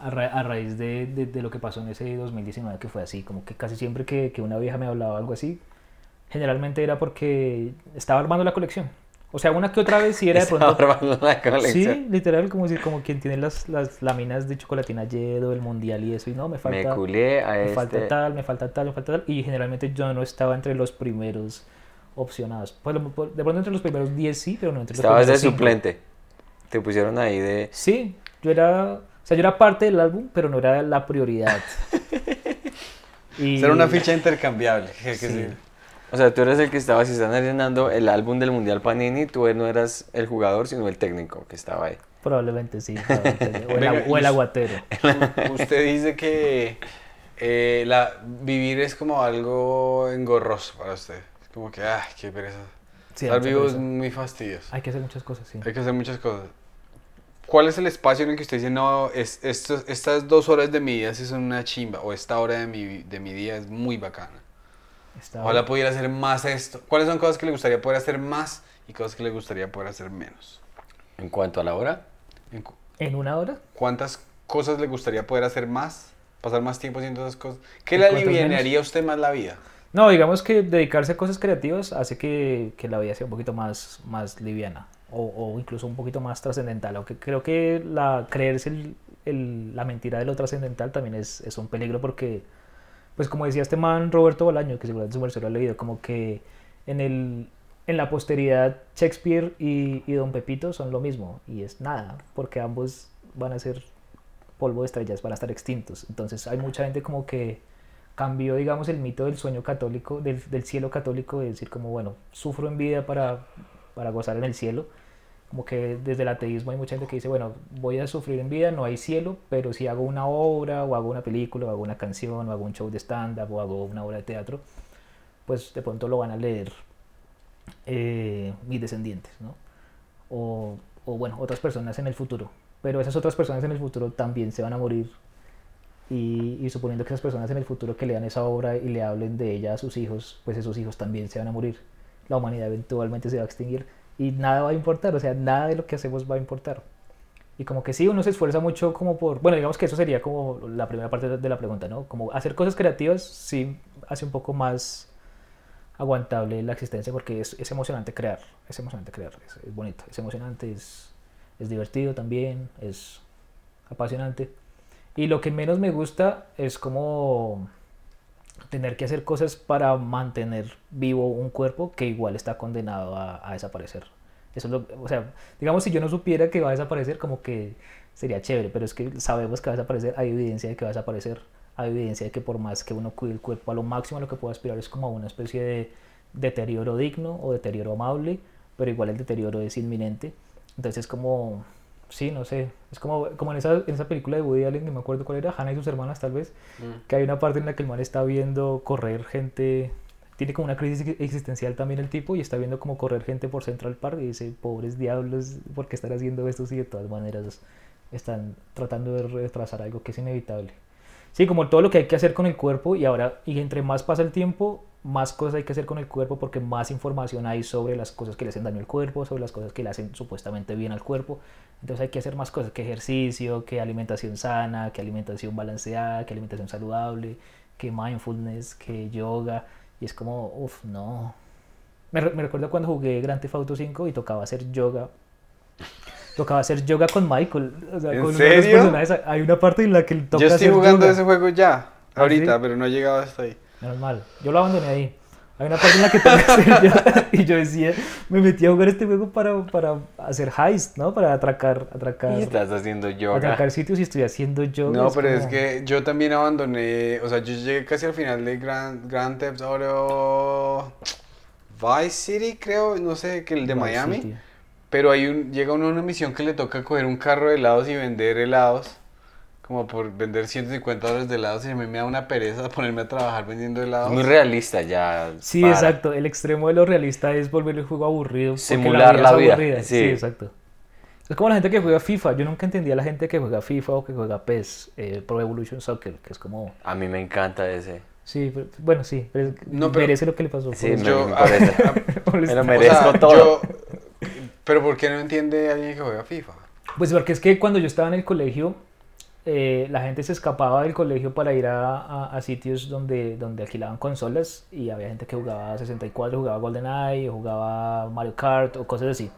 a, ra- a raíz de, de- de lo que pasó en ese 2019, que fue así, como que casi siempre que, que una vieja me hablaba algo así, generalmente era porque estaba armando la colección. O sea, una que otra vez sí era de pronto... la colección. Sí, literal, como, si, como quien tiene las, las láminas de chocolatina Yedo, el mundial y eso, y no, me Me falta... culé a me este. falta tal, me falta tal, me falta tal. Y generalmente yo no estaba entre los primeros opcionados. Pues, lo- por- de pronto entre los primeros 10 sí, pero no entre los Estabas de primeros cinco. suplente. Te pusieron ahí de. Sí, yo era, o sea, yo era parte del álbum, pero no era la prioridad. y... Era una ficha intercambiable. que- que Sí. sí. O sea, tú eres el que estaba, si están llenando el álbum del Mundial Panini, tú no eras el jugador, sino el técnico que estaba ahí. Probablemente sí. probablemente. O, el, Venga, o el aguatero. Usted dice que eh, la, vivir es como algo engorroso para usted. Es como que, ay, qué pereza. Sí, Estar vivo es muy fastidioso. Hay que hacer muchas cosas, sí. Hay que hacer muchas cosas. ¿Cuál es el espacio en el que usted dice, no, es, estas dos horas de mi vida sí son una chimba, o esta hora de mi, de mi día es muy bacana? Estaba- Ojalá pudiera hacer más esto. ¿Cuáles son cosas que le gustaría poder hacer más y cosas que le gustaría poder hacer menos? En cuanto a la hora, En ¿En una hora? ¿Cuántas cosas le gustaría poder hacer más? ¿Pasar más tiempo haciendo esas cosas? ¿Qué ¿Y le aliviaría a usted más la vida? No, digamos que dedicarse a cosas creativas hace que, que la vida sea un poquito más, más liviana o, o incluso un poquito más trascendental. Aunque creo que la, creerse el- el- la mentira de lo trascendental también es, es un peligro porque, pues como decía este man Roberto Bolaño, que seguramente su merced lo ha leído, como que en, el, en la posteridad Shakespeare y, y Don Pepito son lo mismo y es nada, porque ambos van a ser polvo de estrellas, van a estar extintos. Entonces hay mucha gente como que cambió, digamos, el mito del sueño católico, del, del cielo católico, de decir como, bueno, sufro en vida para, para gozar en el cielo. Como que desde el ateísmo hay mucha gente que dice, bueno, voy a sufrir en vida, no hay cielo, pero si hago una obra, o hago una película, o hago una canción, o hago un show de stand-up, o hago una obra de teatro, pues de pronto lo van a leer eh, mis descendientes, ¿no? O, o bueno, otras personas en el futuro. Pero esas otras personas en el futuro también se van a morir y, y suponiendo que esas personas en el futuro que lean esa obra y le hablen de ella a sus hijos, pues esos hijos también se van a morir. La humanidad eventualmente se va a extinguir y nada va a importar, o sea, nada de lo que hacemos va a importar. Y como que sí, uno se esfuerza mucho como por, bueno, digamos que eso sería como la primera parte de la pregunta, ¿no? Como hacer cosas creativas sí hace un poco más aguantable la existencia porque es, es emocionante crear, es emocionante crear, es, es bonito, es emocionante, es, es divertido también, es apasionante. Y lo que menos me gusta es como tener que hacer cosas para mantener vivo un cuerpo que igual está condenado a, desaparecer. Eso es lo, o sea, digamos si yo no supiera que va a desaparecer, como que sería chévere, pero es que sabemos que va a desaparecer, hay evidencia de que va a desaparecer, hay evidencia de que por más que uno cuide el cuerpo, a lo máximo lo que puede aspirar es como una especie de deterioro digno o deterioro amable, pero igual el deterioro es inminente. Entonces es como, sí, no sé, es como, como en, esa, en esa película de Woody Allen, no me acuerdo cuál era, Hannah y sus hermanas tal vez, que hay una parte en la que el man está viendo correr gente, tiene como una crisis existencial también el tipo y está viendo como correr gente por Central Park y dice, pobres diablos, ¿por qué están haciendo esto si de todas maneras están tratando de retrasar algo que es inevitable? Sí, como todo lo que hay que hacer con el cuerpo y ahora, y entre más pasa el tiempo, más cosas hay que hacer con el cuerpo porque más información hay sobre las cosas que le hacen daño al cuerpo, sobre las cosas que le hacen supuestamente bien al cuerpo. Entonces hay que hacer más cosas, que ejercicio, que alimentación sana, que alimentación balanceada, que alimentación saludable, que mindfulness, que yoga. Y es como, uff, no. Me, re- me recuerdo cuando jugué Grand Theft Auto 5 y tocaba hacer yoga. Tocaba hacer yoga con Michael. O sea, ¿En con uno de serio? Hay una parte en la que él toca Yo estoy hacer jugando yoga. ese juego ya, ¿Ah, ahorita, sí? pero no he llegado hasta ahí. Menos mal. Yo lo abandoné ahí. Hay una parte en la que tengo que hacer yoga y yo decía, me metí a jugar este juego para, para hacer heist, ¿no? Para atracar, atracar, y estás haciendo yoga. atracar sitios y estoy haciendo yoga. No, pero es que yo también abandoné, o sea, yo llegué casi al final de Grand, Grand Theft Auto Vice City, creo, no sé, que el de Vice Miami. City. Pero hay un, llega uno a una misión que le toca coger un carro de helados y vender helados. Como por vender 150 dólares de helados y a mí me da una pereza ponerme a trabajar vendiendo Es helados. muy realista ya. Sí, para. exacto. El extremo de lo realista es volver el juego aburrido. Simular la vida, sí. Sí. exacto. Es como la gente que juega FIFA. Yo nunca entendía a la gente que juega FIFA o que juega PES, eh, Pro Evolution Soccer, que es como... A mí me encanta ese. Sí, pero- bueno, sí, pero No, pero- merece lo que le pasó. Sí, me- Yo, me a- parece. a- Me lo o merezco sea, todo. yo- pero ¿por qué no entiende alguien que juega FIFA? Pues porque es que cuando yo estaba en el colegio, eh, la gente se escapaba del colegio para ir a, a- a sitios donde, donde alquilaban consolas y había gente que jugaba 64, jugaba GoldenEye, o jugaba Mario Kart o cosas así.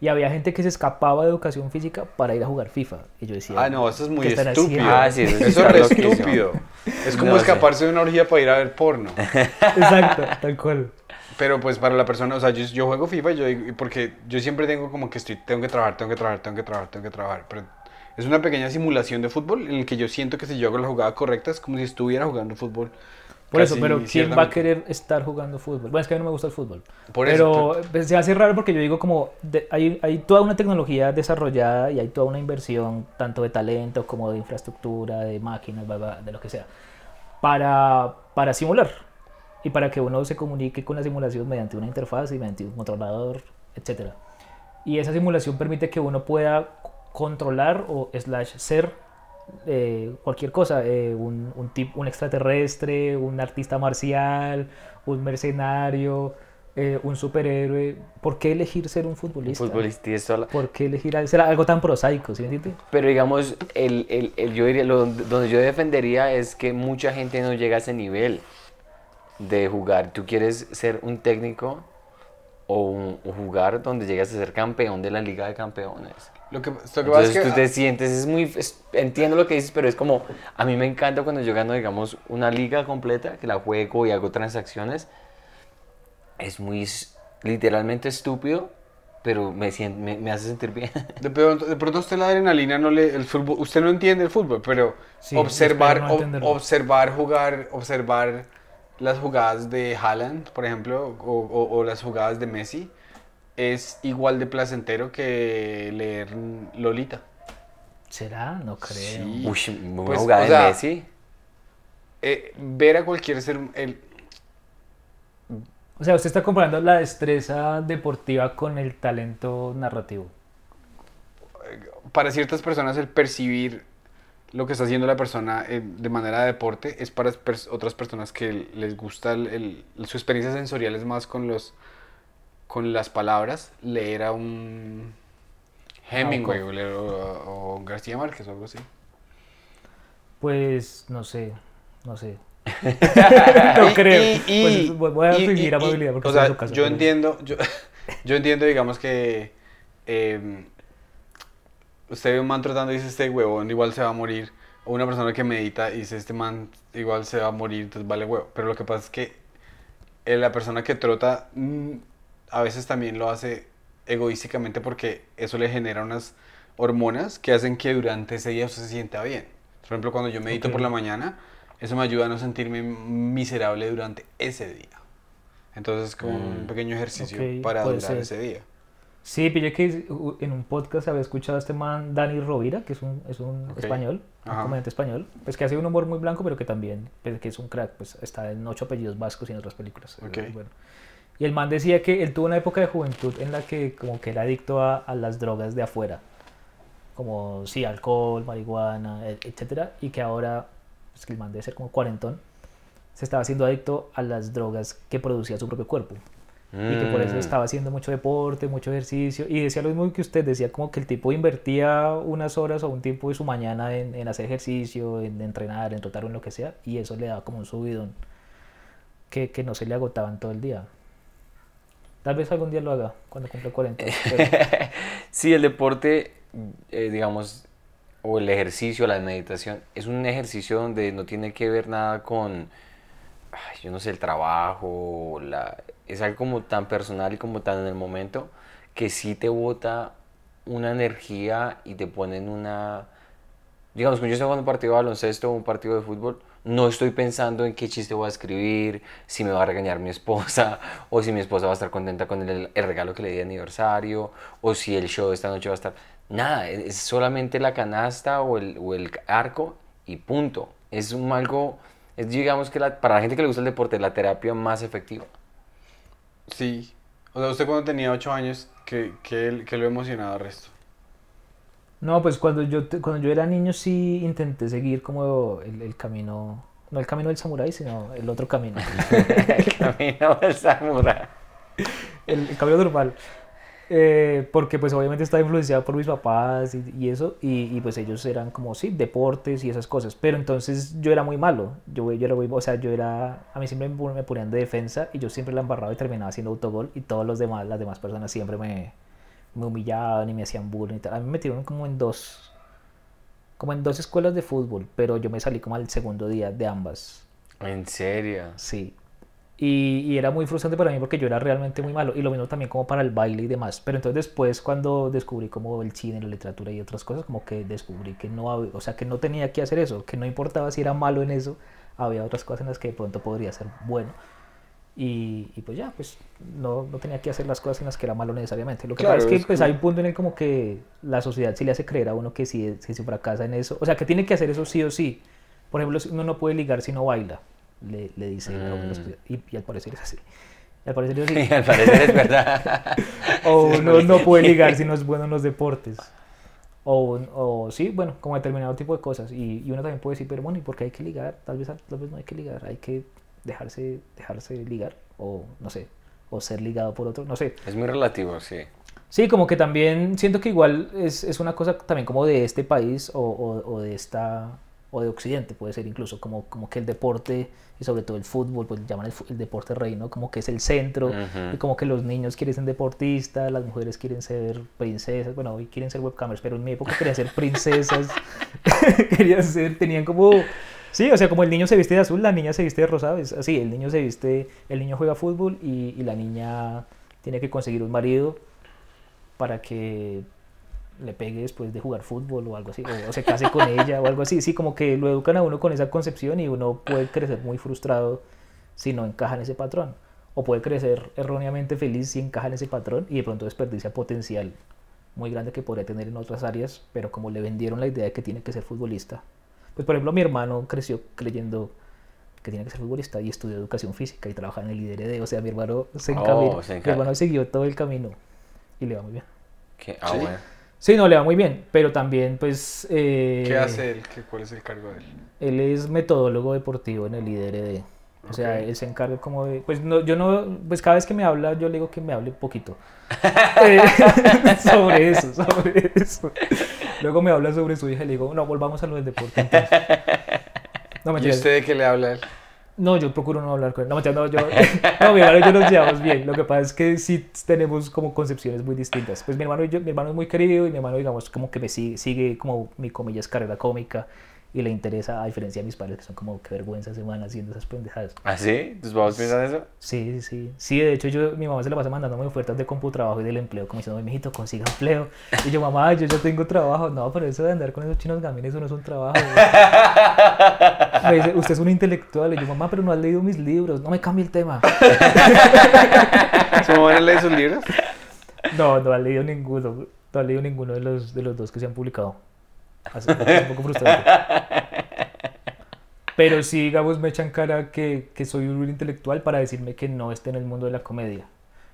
Y había gente que se escapaba de educación física para ir a jugar FIFA. Y yo decía, Ah, no, eso es muy ¿qué están estúpido. Ah, sí, eso Eso es estúpido. Es como No sé. escaparse de una orgía para ir a ver porno. Exacto, tal cual. Pero pues para la persona, o sea, yo, yo juego FIFA y yo porque yo siempre tengo como que estoy, tengo que trabajar, tengo que trabajar, tengo que trabajar, tengo que trabajar. Pero es una pequeña simulación de fútbol en el que yo siento que si yo hago la jugada correcta es como si estuviera jugando fútbol. Por eso, pero ¿quién va a querer estar jugando fútbol? Bueno, es que a mí no me gusta el fútbol. Por eso, pero pues, se hace raro porque yo digo como de- hay, hay toda una tecnología desarrollada y hay toda una inversión tanto de talento como de infraestructura, de máquinas, bla, bla, de lo que sea, para, para simular y para que uno se comunique con la simulación mediante una interfaz y mediante un controlador, etc. Y esa simulación permite que uno pueda controlar o slash ser eh, cualquier cosa, eh, un, un, tip- un extraterrestre, un artista marcial, un mercenario, eh, un superhéroe. ¿Por qué elegir ser un futbolista? futbolista y esto, ¿Por qué elegir ser algo tan prosaico? ¿Sí me entiende? Pero digamos, el, el, el- yo diría, lo, donde yo defendería es que mucha gente no llega a ese nivel de jugar. Tú quieres ser un técnico o, un- o jugar donde llegas a ser campeón de la Liga de Campeones. Lo que, lo que pasa Entonces es que tú te sientes, es muy, es- entiendo lo que dices, pero es como, a mí me encanta cuando yo gano, digamos, una liga completa, que la juego y hago transacciones. Es muy, literalmente estúpido, pero me, sien- me, me hace sentir bien. De pronto, de pronto usted la adrenalina no le el fútbol, usted no entiende el fútbol, pero Sí, observar no ob- observar jugar, observar las jugadas de Haaland, por ejemplo, o, o- o las jugadas de Messi es igual de placentero que leer Lolita. ¿Será? No creo. Sí. Uy, Pues, jugada o sea, Messi. Eh, ver a cualquier ser el, O sea, usted está comparando la destreza deportiva con el talento narrativo. para ciertas personas el percibir lo que está haciendo la persona eh, de manera de deporte es para otras personas que les gusta el, el- su experiencia sensorial es más con los con las palabras leer a un Hemingway o, leer- o- o un García Márquez o algo así Pues no sé, no sé. no creo. y- y- pues, voy a fingir amabilidad porque o sea, su casa. yo pero- entiendo yo, yo entiendo digamos que eh, usted ve un man tratando y dice este huevón igual se va a morir o una persona que medita y dice este man igual se va a morir entonces vale huevo pero lo que pasa es que eh, la persona que trota mm, a veces también lo hace egoísticamente porque eso le genera unas hormonas que hacen que durante ese día usted se sienta bien por ejemplo cuando yo medito Ok. por la mañana eso me ayuda a no sentirme miserable durante ese día entonces es como un Mm. pequeño ejercicio Ok, para durar ser. ese día Sí, pillé que en un podcast había escuchado a este man, Dani Rovira, que es un, es un Ok. español, un Ajá. comediante español, pues que hace un humor muy blanco, pero que también, pues, que es un crack, pues está en ocho apellidos vascos y en otras películas. Ok. eh, bueno. Y el man decía que él tuvo una época de juventud en la que como que era adicto a, a las drogas de afuera, como sí, alcohol, marihuana, e- etcétera, y que ahora, pues que el man debe ser como cuarentón, se estaba haciendo adicto a las drogas que producía su propio cuerpo y que por eso Mm. estaba haciendo mucho deporte, mucho ejercicio. Y decía lo mismo que usted, decía como que el tipo invertía unas horas o un tiempo de su mañana en, en hacer ejercicio, en entrenar, en trotar o en lo que sea, y eso le daba como un subidón que, que no se le agotaban todo el día. Tal vez algún día lo haga cuando cumpla 40. pero- Sí, el deporte, eh, digamos, o el ejercicio, la meditación, es un ejercicio donde no tiene que ver nada con, ay, yo no sé, el trabajo, la, es algo como tan personal y como tan en el momento que sí te bota una energía y te pone en una... Digamos, cuando yo estoy jugando un partido de baloncesto o un partido de fútbol, no estoy pensando en qué chiste voy a escribir, si me va a regañar mi esposa, o si mi esposa va a estar contenta con el, regalo que le di de aniversario, o si el show esta noche va a estar... Nada, es es solamente la canasta o el, o el arco y punto. Es un algo, es digamos que la- para la gente que le gusta el deporte, la terapia más efectiva. sí o sea usted cuando tenía 8 años que, que, que lo emocionaba resto No, pues cuando yo, cuando yo era niño sí intenté seguir como el, el camino no el camino del samurái, sino el otro camino. el camino del samurái. El, el camino normal. Eh, porque pues obviamente estaba influenciado por mis papás y, y eso, y, y, pues ellos eran como, sí, deportes y esas cosas, pero entonces yo era muy malo, yo, yo era muy, o sea, yo era, a mí siempre me ponían de defensa y yo siempre la embarraba y terminaba haciendo autogol y todos los demás, las demás personas siempre me, me humillaban y me hacían bullying y tal. A mí me metieron como en dos, como en dos escuelas de fútbol, pero yo me salí como al segundo día de ambas. En serio. Sí. Y, y era muy frustrante para mí porque yo era realmente muy malo. Y lo mismo también como para el baile y demás. Pero entonces después cuando descubrí como el cine, la literatura y otras cosas, como que descubrí que no, hab- o sea, que no tenía que hacer eso, que no importaba si era malo en eso, había otras cosas en las que de pronto podría ser bueno. Y, y pues ya, pues no, no tenía que hacer las cosas en las que era malo necesariamente. Lo que Claro, pasa es que es pues hay un punto en el como que la sociedad sí le hace creer a uno que si, si se fracasa en eso, o sea, que tiene que hacer eso sí o sí. Por ejemplo, si uno no puede ligar si no baila, le, le dice a uno la sociedad. y, y al parecer es así. Al parecer es Sí, así. al parecer es verdad. O uno no puede ligar si no es bueno en los deportes. O, o sí, bueno, como determinado tipo de cosas. Y, y uno también puede decir, pero bueno, ¿y por qué hay que ligar? Tal vez, tal vez no hay que ligar, hay que dejarse, dejarse ligar. O no sé, o ser ligado por otro, no sé. Es muy relativo, sí. Sí, como que también siento que igual es, es una cosa también como de este país o, o, o de esta o de Occidente puede ser incluso como, como que el deporte y sobre todo el fútbol pues llaman el, el deporte rey, ¿no? Como que es el centro Ujú. y como que los niños quieren ser deportistas, las mujeres quieren ser princesas, bueno hoy quieren ser webcamers, pero en mi época querían ser princesas, querían ser, tenían como Sí, o sea, como el niño se viste de azul, la niña se viste de rosado, es así, el niño se viste, el niño juega fútbol y, y la niña tiene que conseguir un marido para que le pegue después de jugar fútbol o algo así, o, o se case con ella o algo así, sí, como que lo educan a uno con esa concepción y uno puede crecer muy frustrado si no encaja en ese patrón, o puede crecer erróneamente feliz si encaja en ese patrón y de pronto desperdicia potencial muy grande que podría tener en otras áreas, pero como le vendieron la idea de que tiene que ser futbolista, pues por ejemplo mi hermano creció creyendo que tiene que ser futbolista y estudió educación física y trabaja en el IDRD, o sea, mi hermano se Oh, encaminó, se mi hermano siguió todo el camino y le va muy bien. ¿Qué? Ah, Sí. bueno. Sí, no, le va muy bien, pero también pues... eh, ¿Qué hace él? ¿Qué, ¿Cuál es el cargo de él? Él es metodólogo deportivo en el IDRD. O sea, él se encarga como de... Pues no, yo no... Pues cada vez que me habla, yo le digo que me hable poquito. Eh, sobre eso, sobre eso. Luego me habla sobre su hija y le digo, no, volvamos a lo del deporte. entonces". No, ¿Y usted de qué le habla él? No, yo procuro no hablar con él. No, mentiras, no, yo... No, mi hermano y yo nos llevamos bien. Lo que pasa es que sí tenemos como concepciones muy distintas. Pues mi hermano y yo, mi hermano es muy querido y mi hermano, digamos, como que me sigue, sigue como mi comillas carrera cómica y le interesa, a diferencia de mis padres, que son como, qué vergüenza se van haciendo esas pendejadas. ¿Ah, sí? ¿Tus papás piensan eso? Sí, sí, sí. De hecho, yo, mi mamá se la pasa mandándome ofertas de computrabajo y del empleo, como diciendo, mijito, consiga empleo. Y yo, mamá, yo ya tengo trabajo. No, pero eso de andar con esos chinos gamines, eso no es un trabajo. güey". Me dice, usted es un intelectual. Y yo, mamá, pero no has leído mis libros. No me cambie el tema. ¿Su mamá no lee sus libros? No, no ha leído ninguno. No ha leído ninguno de los, de los dos que se han publicado. Es un poco frustrante. Pero sí, digamos, me echan cara que, que soy un intelectual para decirme que no esté en el mundo de la comedia.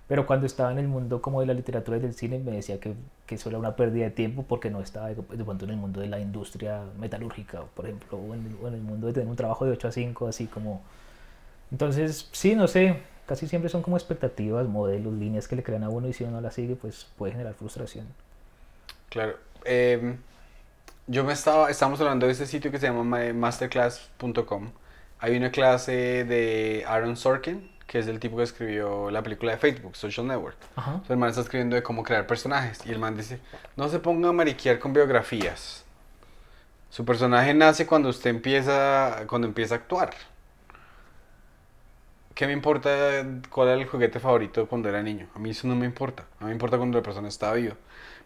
Pero cuando estaba en el mundo como de la literatura y del cine, me decía que, que eso era una pérdida de tiempo porque no estaba de, de pronto en el mundo de la industria metalúrgica, por ejemplo, o en, el, o en el mundo de tener un trabajo de 8 a 5, así como... Entonces, sí, no sé, casi siempre son como expectativas, modelos, líneas que le crean a uno y si uno no las sigue, pues puede generar frustración. Claro. em, yo me estaba, estamos hablando de este sitio que se llama ma- masterclass.com. Hay una clase de Aaron Sorkin, que es el tipo que escribió la película de Facebook, Social Network. Ajá. El man está escribiendo de cómo crear personajes. Y el man dice, no se ponga a mariquear con biografías. Su personaje nace cuando usted empieza, cuando empieza a actuar. ¿Qué me importa cuál era el juguete favorito cuando era niño? A mí eso no me importa. Mí me importa cuando la persona está viva.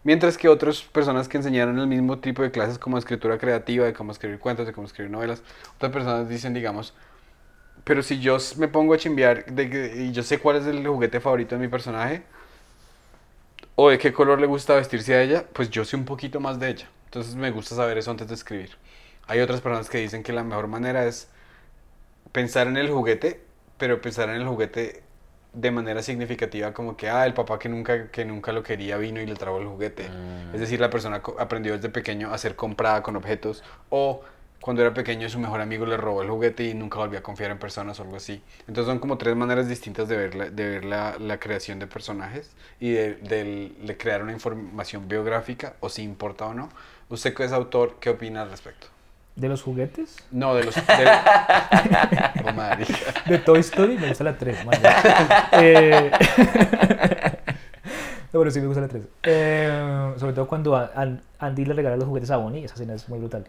Mientras que otras personas que enseñaron el mismo tipo de clases como escritura creativa, de cómo escribir cuentos, de cómo escribir novelas, otras personas dicen, digamos, pero si yo me pongo a chimbear de que- y yo sé cuál es el juguete favorito de mi personaje, o de qué color le gusta vestirse a ella, pues yo sé un poquito más de ella. Entonces me gusta saber eso antes de escribir. Hay otras personas que dicen que la mejor manera es pensar en el juguete, pero pensar en el juguete de manera significativa, como que, ah, el papá que nunca, que nunca lo quería vino y le trajo el juguete. Mm. Es decir, la persona aprendió desde pequeño a ser comprada con objetos, o cuando era pequeño su mejor amigo le robó el juguete y nunca volvió a confiar en personas o algo así. Entonces son como tres maneras distintas de ver la, de ver la, la creación de personajes y de, de crear una información biográfica o si importa o no. Usted que es autor, ¿qué opina al respecto? ¿De los juguetes? No, de los... De... Oh. De Toy Story me gusta la 3. eh... no, pero sí me gusta la 3. Eh, sobre todo cuando a- a- Andy le regala los juguetes a Bonnie, esa escena es muy brutal.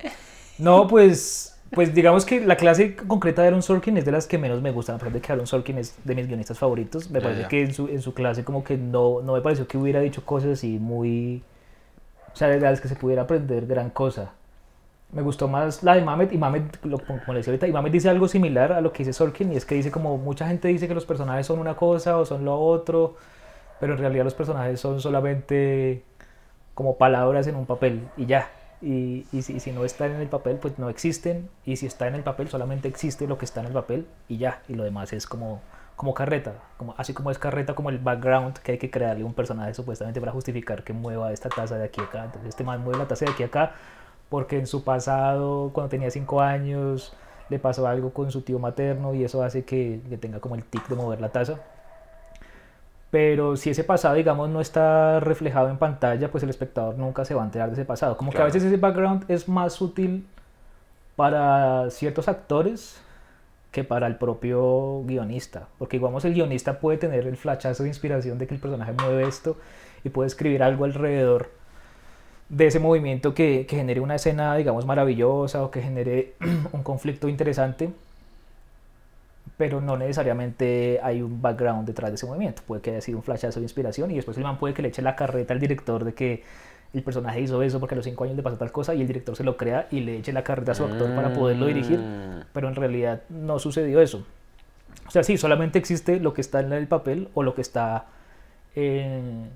No, pues, pues digamos que la clase concreta de Aaron Sorkin es de las que menos me gustan, a pesar de que Aaron Sorkin es de mis guionistas favoritos. Me parece que en su, en su clase como que no, no me pareció que hubiera dicho cosas así muy... O sea, de las que se pudiera aprender gran cosa. Me gustó más la de Mamet y Mamet, lo- como le decía ahorita, y Mamet dice algo similar a lo que dice Sorkin y es que dice como mucha gente dice que los personajes son una cosa o son lo otro, pero en realidad los personajes son solamente como palabras en un papel y ya. Y, y si, no están en el papel, pues no existen. Y si está en el papel, solamente existe lo que está en el papel y ya. Y lo demás es como, como carreta. Como, así como es carreta, como el background que hay que crearle un personaje supuestamente para justificar que mueva esta taza de aquí a acá. Entonces este man mueve la taza de aquí a acá porque en su pasado, cuando tenía 5 años, le pasó algo con su tío materno y eso hace que, que tenga como el tic de mover la taza. Pero si ese pasado, digamos, no está reflejado en pantalla, pues el espectador nunca se va a enterar de ese pasado. Como que a Claro. veces ese background es más útil para ciertos actores que para el propio guionista. Porque, digamos, el guionista puede tener el flashazo de inspiración de que el personaje mueve esto y puede escribir algo alrededor de ese movimiento que, que genere una escena, digamos, maravillosa o que genere un conflicto interesante, pero no necesariamente hay un background detrás de ese movimiento. Puede que haya sido un flashazo de inspiración y después el man puede que le eche la carreta al director de que el personaje hizo eso porque a los cinco años le pasó tal cosa y el director se lo crea y le eche la carreta a su actor para poderlo dirigir, Mm. pero en realidad no sucedió eso. O sea, sí, solamente existe lo que está en el papel o lo que está en,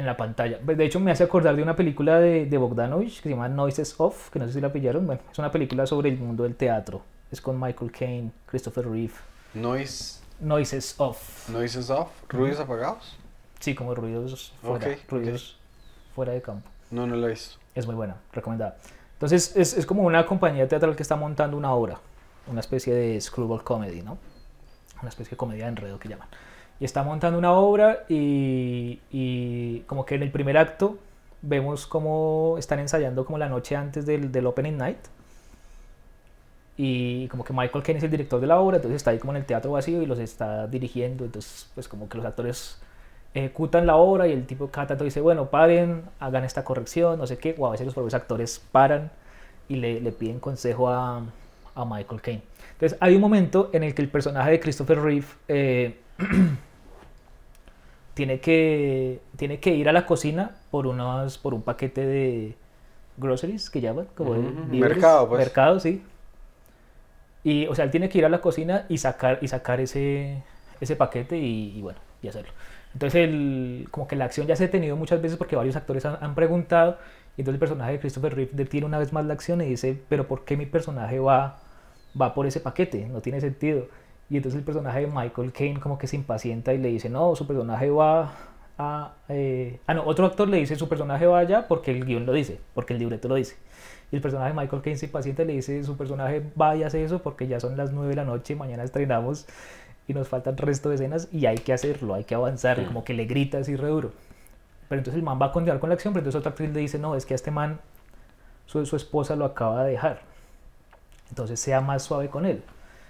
en la pantalla. De hecho, me hace acordar de una película de, de Bogdanovich que se llama Noises Off, que no sé si la pillaron. Bueno, es una película sobre el mundo del teatro. Es con Michael Caine, Christopher Reeve. Noise, Noises Off. noises off, ruidos apagados. Sí, como ruidos fuera, Ok, ok. ruidos fuera de campo. No, no lo he visto. Es muy buena, recomendada. Entonces, es, es como una compañía teatral que está montando una obra, una especie de screwball comedy, ¿no? Una especie de comedia de enredo que llaman. Y está montando una obra y, como que en el primer acto vemos cómo están ensayando como la noche antes del, del opening night. Y como que Michael Caine es el director de la obra, entonces está ahí como en el teatro vacío y los está dirigiendo. Entonces, pues como que los actores ejecutan la obra y el tipo cada tanto dice, bueno, paren, hagan esta corrección, no sé qué, o a veces los propios actores paran y le, le piden consejo a, a Michael Caine. Entonces hay un momento en el que el personaje de Christopher Reeve eh, tiene, que, tiene que ir a la cocina por, unos, por un paquete de groceries que llaman, como víveres, mercado, pues. Mercado, sí. Y, o sea, él tiene que ir a la cocina y sacar, y sacar ese, ese paquete y, y bueno, y hacerlo. Entonces, el, como que la acción ya se ha detenido muchas veces porque varios actores han, han preguntado. Y entonces el personaje de Christopher Reeve detiene una vez más la acción y dice, pero ¿por qué mi personaje va, va por ese paquete? No tiene sentido. Y entonces el personaje de Michael Caine como que se impacienta y le dice, no, su personaje va a... eh, Ah, no, otro actor le dice, su personaje va allá porque el guion lo dice, porque el libreto lo dice. Y el personaje de Michael Caine se impacienta y le dice, su personaje va y hace eso porque ya son las 9 de la noche, mañana estrenamos y nos faltan resto de escenas y hay que hacerlo, hay que avanzar, y como que le grita así re duro. Pero entonces el man va a continuar con la acción, pero entonces otra actriz le dice, no, es que a este man su, su esposa lo acaba de dejar. Entonces sea más suave con él.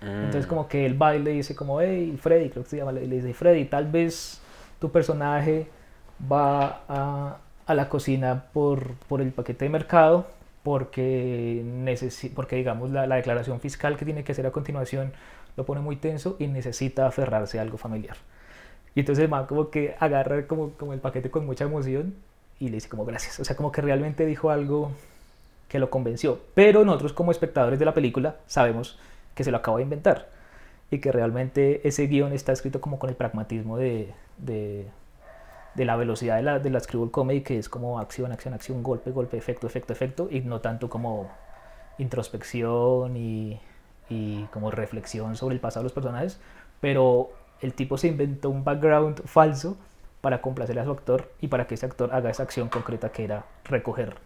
Entonces como que él va y le dice como, hey, Freddy, creo que se llama, le le dice, Freddy, tal vez tu personaje va a, a la cocina por, por el paquete de mercado porque, necesi- porque digamos, la, la declaración fiscal que tiene que hacer a continuación lo pone muy tenso y necesita aferrarse a algo familiar. Y entonces el man como que agarra como, como el paquete con mucha emoción y le dice como gracias. O sea, como que realmente dijo algo que lo convenció. Pero nosotros como espectadores de la película sabemos que se lo acaba de inventar y que realmente ese guion está escrito como con el pragmatismo de, de, de la velocidad de la, de la screwball comedy, que es como acción, acción, acción, golpe, golpe, efecto, efecto, efecto, y no tanto como introspección y, y como reflexión sobre el pasado de los personajes, pero el tipo se inventó un background falso para complacer a su actor y para que ese actor haga esa acción concreta que era recoger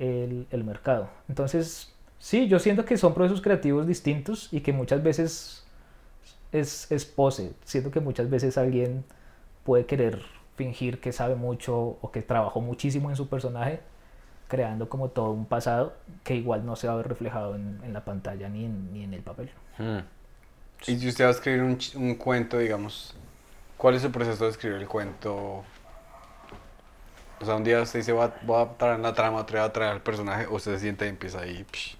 el, el mercado. Entonces, Sí, yo siento que son procesos creativos distintos y que muchas veces es, es pose. Siento que muchas veces alguien puede querer fingir que sabe mucho o que trabajó muchísimo en su personaje, creando como todo un pasado que igual no se va a ver reflejado en, en la pantalla ni en, ni en el papel. Hmm. Y si usted va a escribir un, ch- un cuento, digamos, ¿cuál es el proceso de escribir el cuento? O sea, un día usted dice, voy a, voy a traer la trama, otro día voy a traer al personaje, o usted se sienta y empieza ahí. psh.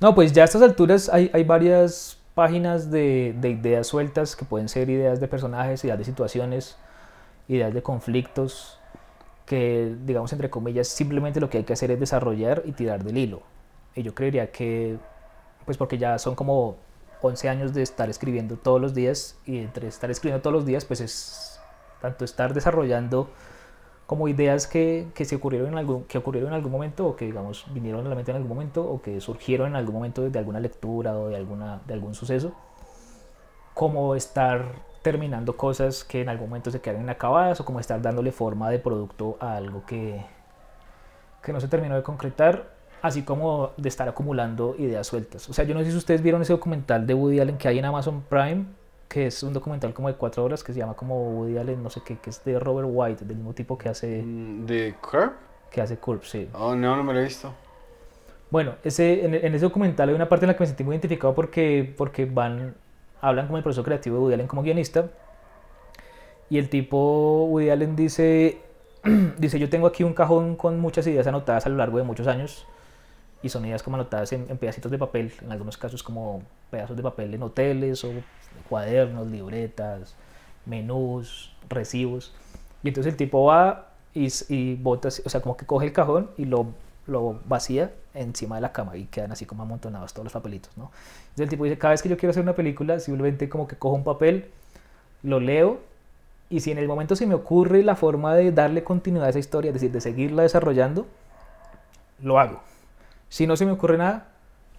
No, pues ya a estas alturas hay, hay varias páginas de, de ideas sueltas que pueden ser ideas de personajes, ideas de situaciones, ideas de conflictos, que digamos entre comillas simplemente lo que hay que hacer es desarrollar y tirar del hilo. Y yo creería que, pues porque ya son como 11 años de estar escribiendo todos los días y entre estar escribiendo todos los días pues es tanto estar desarrollando como ideas que, que se ocurrieron en algún que ocurrieron en algún momento o que digamos vinieron a la mente en algún momento o que surgieron en algún momento de alguna lectura o de alguna de algún suceso como estar terminando cosas que en algún momento se quedan inacabadas o como estar dándole forma de producto a algo que que no se terminó de concretar así como de estar acumulando ideas sueltas. O sea yo no sé si ustedes vieron ese documental de Woody Allen que hay en Amazon Prime que es un documental como de cuatro horas que se llama como Woody Allen no sé qué que es de Robert White del mismo tipo que hace Mm, ¿De Curb? que hace Curb, sí. Oh, no, no me lo he visto. Bueno, ese, en, en ese documental hay una parte en la que me sentí muy identificado porque, porque van, hablan como el proceso creativo de Woody Allen como guionista. Y el tipo, Woody Allen dice, dice, yo tengo aquí un cajón con muchas ideas anotadas a lo largo de muchos años. Y son ideas como anotadas en, en pedacitos de papel, en algunos casos como pedazos de papel en hoteles o cuadernos, libretas, menús, recibos. Y entonces el tipo va y, y bota, o sea, como que coge el cajón y lo, lo vacía encima de la cama y quedan así como amontonados todos los papelitos, ¿no? Entonces el tipo dice, cada vez que yo quiero hacer una película, simplemente como que cojo un papel, lo leo y si en el momento se me ocurre la forma de darle continuidad a esa historia, es decir, de seguirla desarrollando, lo hago. Si no se me ocurre nada,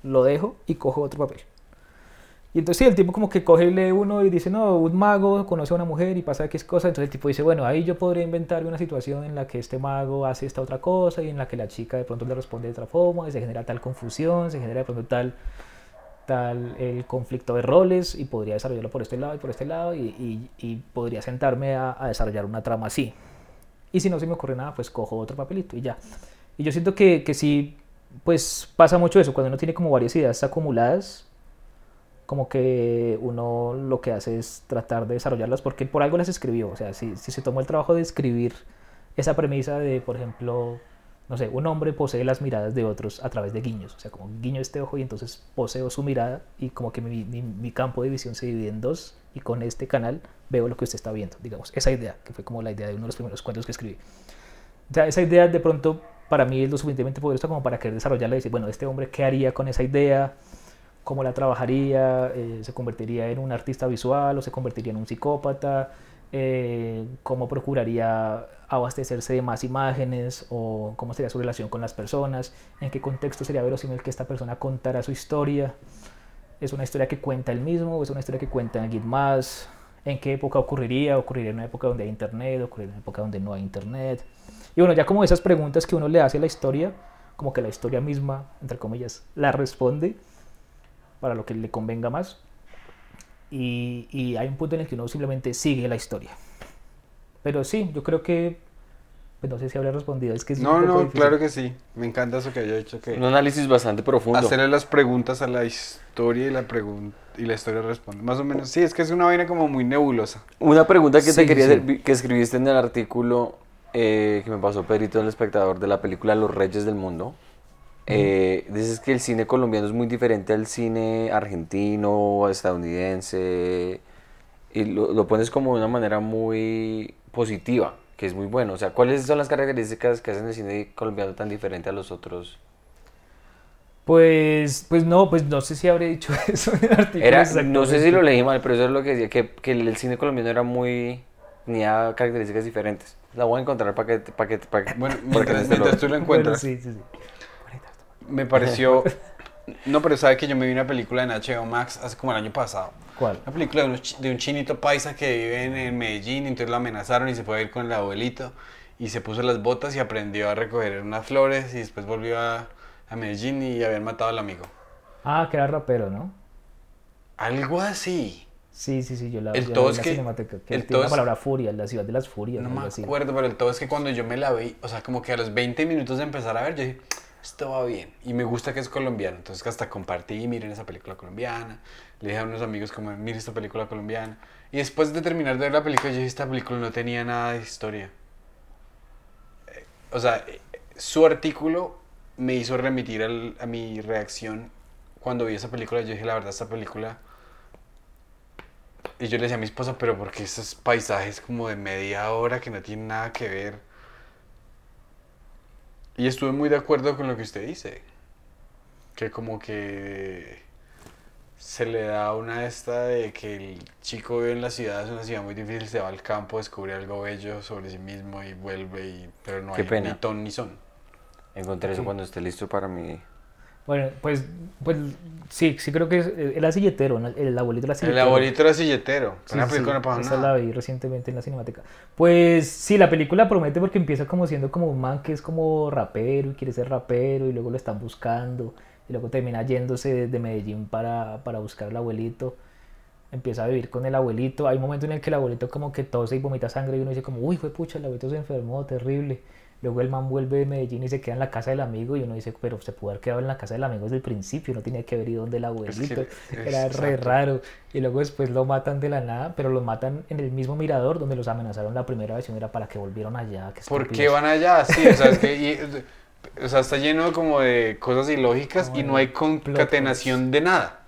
lo dejo y cojo otro papel. Y entonces sí, el tipo como que coge y lee uno y dice, no, un mago conoce a una mujer y pasa X cosa. Entonces el tipo dice, bueno, ahí yo podría inventar una situación en la que este mago hace esta otra cosa y en la que la chica de pronto le responde de otra forma y se genera tal confusión, se genera de pronto tal, tal el conflicto de roles y podría desarrollarlo por este lado y por este lado y, y- y podría sentarme a, a desarrollar una trama así. Y si no se me ocurre nada, pues cojo otro papelito y ya. Y yo siento que, que sí, pues pasa mucho eso, cuando uno tiene como varias ideas acumuladas, como que uno lo que hace es tratar de desarrollarlas porque por algo las escribió. O sea, si, si se tomó el trabajo de escribir esa premisa de, por ejemplo, no sé, un hombre posee las miradas de otros a través de guiños. O sea, como guiño este ojo y entonces poseo su mirada y como que mi, mi- mi campo de visión se divide en dos y con este canal veo lo que usted está viendo, digamos. Esa idea, que fue como la idea de uno de los primeros cuentos que escribí. O sea, esa idea de pronto para mí es lo suficientemente poderosa como para querer desarrollarla y decir, bueno, este hombre, ¿qué haría con esa idea? ¿Cómo la trabajaría? Eh, ¿Se convertiría en un artista visual o se convertiría en un psicópata? Eh, ¿Cómo procuraría abastecerse de más imágenes? ¿O cómo sería su relación con las personas? ¿En qué contexto sería verosímil que esta persona contara su historia? ¿Es una historia que cuenta él mismo o es una historia que cuenta alguien más? ¿En qué época ocurriría? ¿Ocurriría en una época donde hay internet? ¿Ocurriría en una época donde no hay internet? Y bueno, ya como esas preguntas que uno le hace a la historia, como que la historia misma, entre comillas, la responde para lo que le convenga más. Y, y hay un punto en el que uno simplemente sigue la historia. Pero sí, yo creo que, pues no sé si habré respondido, es que es No, un poco no, difícil. claro que sí. Me encanta eso que haya hecho, que Un análisis bastante profundo. hacerle las preguntas a la historia y la y la historia responde. Más o menos, sí, es que es una vaina como muy nebulosa. Una pregunta que Sí, te quería sí. hacer, vi- que escribiste en el artículo eh, que me pasó Perito, el espectador de la película Los Reyes del Mundo. Eh, dices que el cine colombiano es muy diferente al cine argentino, estadounidense, y lo, lo pones como de una manera muy positiva, que es muy bueno. O sea, ¿cuáles son las características que hacen el cine colombiano tan diferente a los otros? Pues, pues no, pues no sé si habré dicho eso en el artículo. Era, no sé si lo leí mal, pero eso es lo que decía, que, que el cine colombiano era muy... tenía características diferentes. La voy a encontrar para que... Para que, para que Bueno, para que mientras, mientras tú lo Bueno, encuentras, sí, sí, sí. me pareció... No, pero sabe que yo me vi una película en HBO Max hace como el año pasado. ¿Cuál? Una película de, unos chi- de un chinito paisa que vive en, en Medellín, y entonces lo amenazaron y se fue a ir con el abuelito y se puso las botas y aprendió a recoger unas flores y después volvió a a Medellín y habían matado al amigo. Ah, que era rapero, ¿no? Algo así. Sí, sí, sí, yo la, El yo la todo vi es la que- cinemática, que el tiene todo la es- palabra furia, la ciudad de las furias. No me así. acuerdo, pero el todo es que cuando yo me la vi, o sea, como que a los 20 minutos de empezar a ver, yo dije, esto va bien. Y me gusta que es colombiano. Entonces hasta compartí, miren esa película colombiana. Le dije a unos amigos como, miren esta película colombiana. Y después de terminar de ver la película, yo dije, esta película no tenía nada de historia. Eh, O sea, eh, su artículo me hizo remitir al- a mi reacción cuando vi esa película. Yo dije, la verdad, esta película... Y yo le decía a mi esposa, pero porque esos paisajes como de media hora que no tienen nada que ver. Y estuve muy de acuerdo con lo que usted dice. Que como que se le da una esta de que el chico vive en la ciudad, es una ciudad muy difícil, se va al campo, descubre algo bello sobre sí mismo y vuelve, y, pero no Qué hay pena. ni ton ni son. Encontré eso cuando esté listo para mí. Bueno, pues, pues sí, sí creo que es, eh, era silletero, ¿no? el abuelito era El silletero. abuelito era silletero. Sí, una sí, película sí, no pasa esa nada. la vi recientemente en la cinemática. Pues sí, la película promete porque empieza como siendo como un man que es como rapero y quiere ser rapero y luego lo están buscando y luego termina yéndose de, de Medellín para, para buscar al abuelito. Empieza a vivir con el abuelito. Hay un momento en el que el abuelito como que tose y vomita sangre y uno dice como, uy, fue pucha, el abuelito se enfermó, terrible. Luego el man vuelve de Medellín y se queda en la casa del amigo y uno dice, pero se pudo haber quedado en la casa del amigo desde el principio, no tenía que haber ido donde el abuelito. Era re exacto. raro. Y luego después lo matan de la nada, pero lo matan en el mismo mirador donde los amenazaron la primera vez y era para que volvieron allá. ¿Por qué van allá? Sí, o sea, es que, y- o sea, está lleno como de cosas ilógicas y no hay concatenación de nada.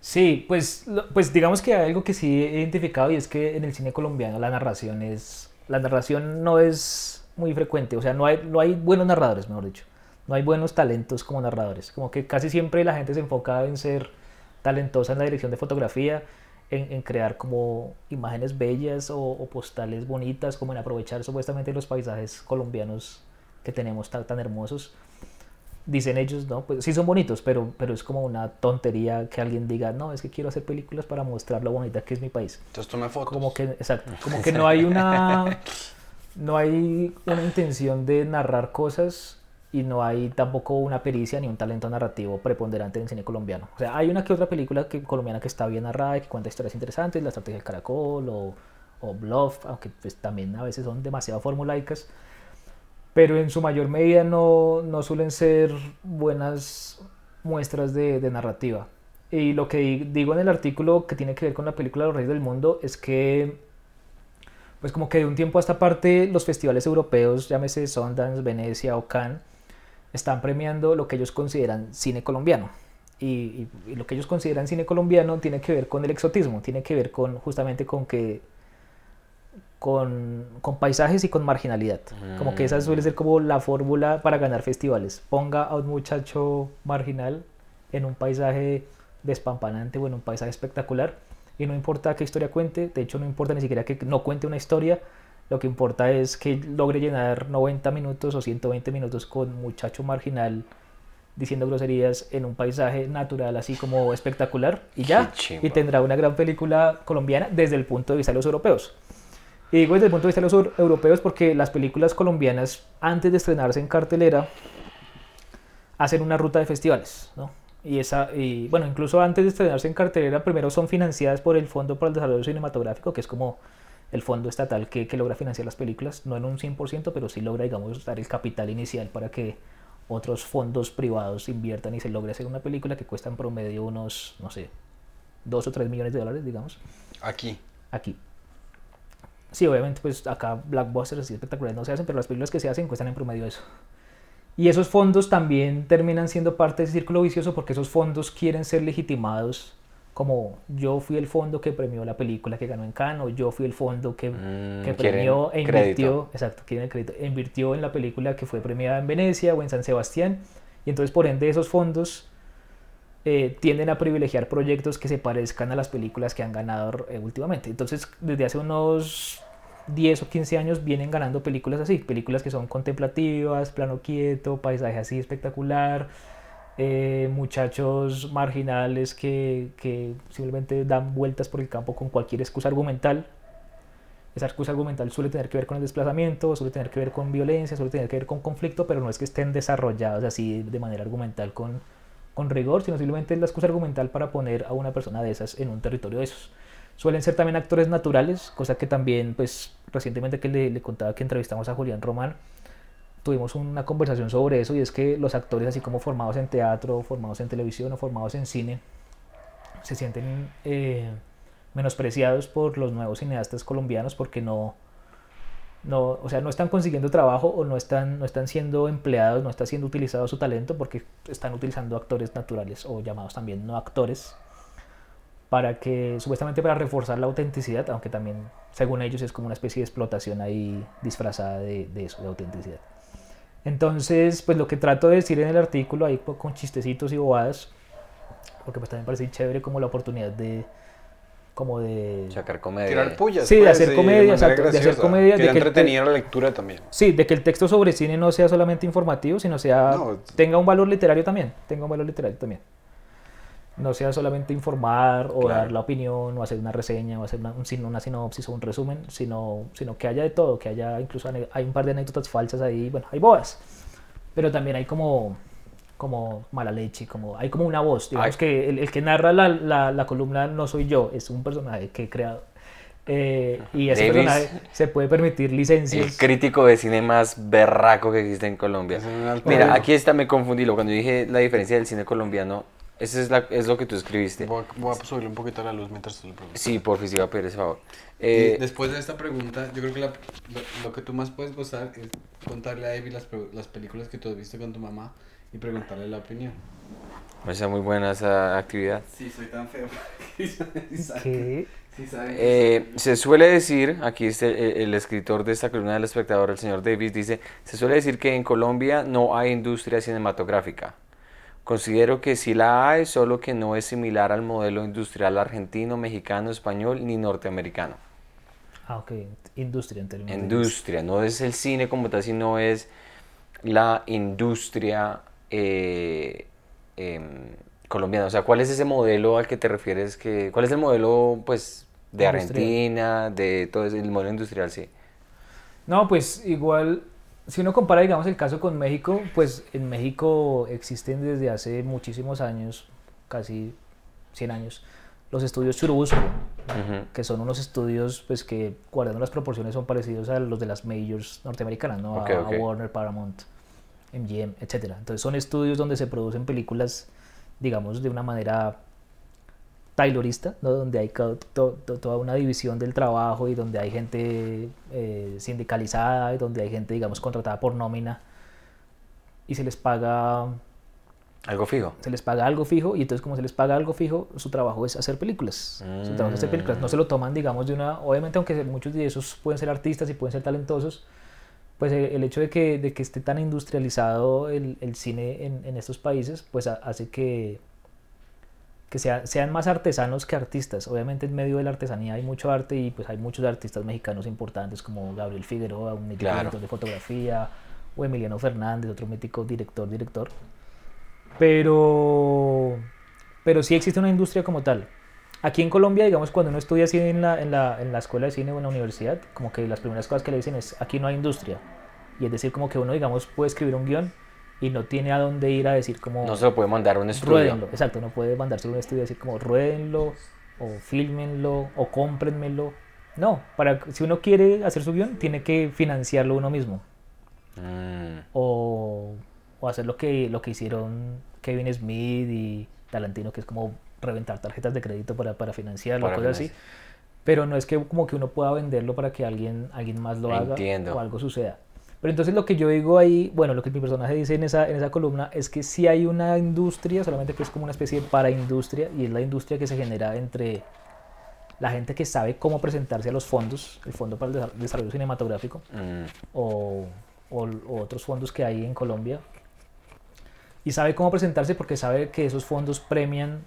Sí, pues, lo- pues digamos que hay algo que sí he identificado y es que en el cine colombiano la narración es... La narración no es muy frecuente, o sea, no hay, no hay buenos narradores, mejor dicho. No hay buenos talentos como narradores. Como que casi siempre la gente se enfoca en ser talentosa en la dirección de fotografía, en, en crear como imágenes bellas o, o postales bonitas, como en aprovechar supuestamente los paisajes colombianos que tenemos tan, tan hermosos. Dicen ellos, no, pues sí son bonitos, pero, pero es como una tontería que alguien diga, no, es que quiero hacer películas para mostrar lo bonita que es mi país. Entonces tome fotos. Como que, exacto, como que no hay una, no hay una intención de narrar cosas y no hay tampoco una pericia ni un talento narrativo preponderante en el cine colombiano. O sea, hay una que otra película que, colombiana que está bien narrada y que cuenta historias interesantes, La Estrategia del Caracol o, o Bluff, aunque pues también a veces son demasiado formulaicas, pero en su mayor medida no, no suelen ser buenas muestras de, de narrativa. Y lo que di- digo en el artículo que tiene que ver con la película Los Reyes del Mundo es que, pues como que de un tiempo a esta parte, los festivales europeos, llámese Sundance, Venecia o Cannes, están premiando lo que ellos consideran cine colombiano. Y, y- y lo que ellos consideran cine colombiano tiene que ver con el exotismo, tiene que ver con justamente con que con, con paisajes y con marginalidad. Como que esa suele ser como la fórmula para ganar festivales. Ponga a un muchacho marginal en un paisaje despampanante o en un paisaje espectacular y no importa qué historia cuente, de hecho no importa ni siquiera que no cuente una historia, lo que importa es que logre llenar 90 minutos o 120 minutos con muchacho marginal diciendo groserías en un paisaje natural así como espectacular y ya, y tendrá una gran película colombiana desde el punto de vista de los europeos. Y digo desde el punto de vista de los eu- europeos porque las películas colombianas antes de estrenarse en cartelera hacen una ruta de festivales, ¿no? Y, esa, y bueno, incluso antes de estrenarse en cartelera, primero son financiadas por el Fondo para el Desarrollo Cinematográfico, que es como el fondo estatal que, que logra financiar las películas, no en un 100%, pero sí logra, digamos, dar el capital inicial para que otros fondos privados inviertan y se logre hacer una película que cuesta en promedio unos, no sé, 2 o 3 millones de dólares, digamos, Aquí. aquí. Sí, obviamente, pues acá blockbusters así espectaculares no se hacen, pero las películas que se hacen cuestan en promedio eso. Y esos fondos también terminan siendo parte de ese círculo vicioso porque esos fondos quieren ser legitimados como yo fui el fondo que premió la película que ganó en Cannes o yo fui el fondo que, Mm, que premió e crédito. invirtió, exacto, quieren el crédito, e invirtió en la película que fue premiada en Venecia o en San Sebastián y entonces por ende esos fondos eh, tienden a privilegiar proyectos que se parezcan a las películas que han ganado eh, últimamente. Entonces, desde hace unos 10 o 15 años vienen ganando películas así, películas que son contemplativas, plano quieto, paisaje así espectacular, eh, muchachos marginales que, que simplemente dan vueltas por el campo con cualquier excusa argumental esa excusa argumental suele tener que ver con el desplazamiento, suele tener que ver con violencia, suele tener que ver con conflicto, pero no es que estén desarrollados así de manera argumental con, con rigor, sino simplemente es la excusa argumental para poner a una persona de esas en un territorio de esos. Suelen ser también actores naturales, cosa que también, pues, recientemente que le, contaba que entrevistamos a Julián Román, tuvimos una conversación sobre eso y es que los actores así como formados en teatro, formados en televisión o formados en cine, se sienten eh, menospreciados por los nuevos cineastas colombianos porque no, no, o sea, no están consiguiendo trabajo o no están, no están siendo empleados, no está siendo utilizado su talento porque están utilizando actores naturales o llamados también no actores para que, supuestamente para reforzar la autenticidad, aunque también, según ellos, es como una especie de explotación ahí disfrazada de, de eso, de autenticidad. Entonces, pues lo que trato de decir en el artículo, ahí con chistecitos y bobadas, porque pues también parece chévere como la oportunidad de, como de... Sacar comedia. Tirar pullas. Sí, de pues, hacer comedia, manera exacto, de hacer comedia, Que de que- entretenir la lectura también. Sí, de que el texto sobre cine no sea solamente informativo, sino sea No. tenga un valor literario también, tenga un valor literario también. No sea solamente informar o Claro. dar la opinión o hacer una reseña o hacer una, una sinopsis o un resumen, sino, sino que haya de todo, que haya incluso hay un par de anécdotas falsas ahí, bueno, hay boas, pero también hay como como mala leche, como hay como una voz, digamos Ay. que el, el que narra la, la, la columna no soy yo, es un personaje que he creado. Eh, y ese Davis. personaje se puede permitir El licencias. crítico de cine más berraco que existe en Colombia. Mira, aquí está, me confundí. lo- Cuando dije la diferencia del cine colombiano, eso es, la- es lo que tú escribiste. Voy a, voy a subirle un poquito a la luz mientras tú lo preguntas. Sí, por si va a pedir ese favor. Eh, después de esta pregunta, yo creo que la- lo, lo que tú más puedes gozar es contarle a David las, las películas que tú has visto con tu mamá y preguntarle la opinión. me parece muy buena esa actividad. Sí, soy tan feo. que Eh, se suele decir, aquí este, el, el escritor de esta columna del espectador, el señor Davis, dice, se suele decir que en Colombia no hay industria cinematográfica. Considero que sí la hay, solo que no es similar al modelo industrial argentino, mexicano, español ni norteamericano. Ah, ok. Industria en términos Industria, no es el cine como tal, sino es la industria eh, em, colombiana. O sea, ¿cuál es ese modelo al que te refieres? Que, ¿Cuál es el modelo, pues, de. Argentina, de todo ese- el modelo industrial, sí? No, pues igual, si uno compara, digamos, el caso con México, pues en México existen desde hace muchísimos años, casi 100 años, los estudios Churubusco, que son unos estudios pues que guardando las proporciones son parecidos a los de las majors norteamericanas, ¿no? A- a. Warner, Paramount, MGM, etcétera. Entonces son estudios donde se producen películas, digamos, de una manera taylorista, ¿no? donde hay to- to- toda una división del trabajo y donde hay gente eh, sindicalizada y donde hay gente, digamos, contratada por nómina y se les paga Algo fijo. se les paga algo fijo y entonces como se les paga algo fijo, su trabajo es hacer películas. Su trabajo es hacer películas. No se lo toman, digamos, de una... Obviamente, aunque muchos de esos pueden ser artistas y pueden ser talentosos, pues el, el hecho de que, de que esté tan industrializado el, el cine en, en estos países, pues ha- hace que, que sea- sean más artesanos que artistas. Obviamente en medio de la artesanía hay mucho arte y pues hay muchos artistas mexicanos importantes como Gabriel Figueroa, un mítico Claro. director de fotografía, o Emiliano Fernández, otro mítico director, director. Pero, pero sí existe una industria como tal. Aquí en Colombia, digamos, cuando uno estudia cine en la, en la, en la escuela de cine o en la universidad, como que las primeras cosas que le dicen es, aquí no hay industria. Y es decir, como que uno, digamos, puede escribir un guion y no tiene a dónde ir a decir como... No se lo puede mandar a un estudio. Ruédenlo, exacto, no puede mandarse a un estudio y decir como ruédenlo, o fílmenlo, o cómprenmelo. No, para, si uno quiere hacer su guion, tiene que financiarlo uno mismo. Mm, O, o hacer lo que, lo que hicieron Kevin Smith y Tarantino, que es como reventar tarjetas de crédito para, para financiarlo, Para cosas así. Pero no es que como que uno pueda venderlo para que alguien, alguien más lo haga Entiendo. o algo suceda. Pero entonces lo que yo digo ahí, bueno, lo que mi personaje dice en esa, en esa columna es que sí hay una industria, solamente que es como una especie de paraindustria, y es la industria que se genera entre la gente que sabe cómo presentarse a los fondos, el Fondo para el Desa- Desarrollo Cinematográfico, mm, o, o- o otros fondos que hay en Colombia, y sabe cómo presentarse porque sabe que esos fondos premian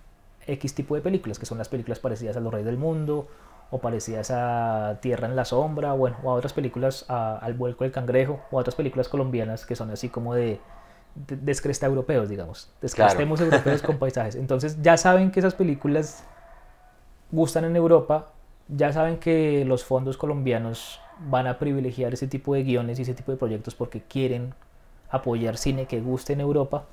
X tipo de películas, que son las películas parecidas a Los Reyes del Mundo, o parecidas a Tierra en la Sombra, bueno, o a otras películas, a- al Vuelco del Cangrejo, o a otras películas colombianas que son así como de, de descresta europeos, digamos. Descrestemos europeos con paisajes. Entonces ya saben que esas películas gustan en Europa ya saben que los fondos colombianos van a privilegiar ese tipo de guiones y ese tipo de proyectos porque quieren apoyar cine que guste en Europa.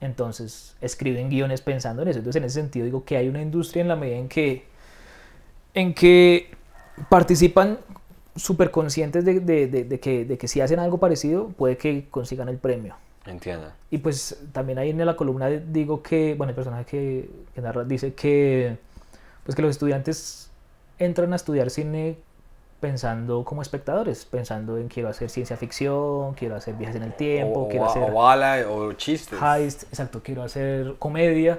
Entonces escriben guiones pensando en eso. Entonces en ese sentido digo que hay una industria en la medida en que, en que participan súper conscientes de, de, de, que, de que si hacen algo parecido puede que consigan el premio. Entiendo. Y pues también ahí en la columna digo que, bueno, el personaje que, que narra dice que, pues que los estudiantes entran a estudiar cine pensando como espectadores, pensando en quiero hacer ciencia ficción, quiero hacer viajes en el tiempo, o, quiero o, hacer o bala o chistes. heist, exacto, quiero hacer comedia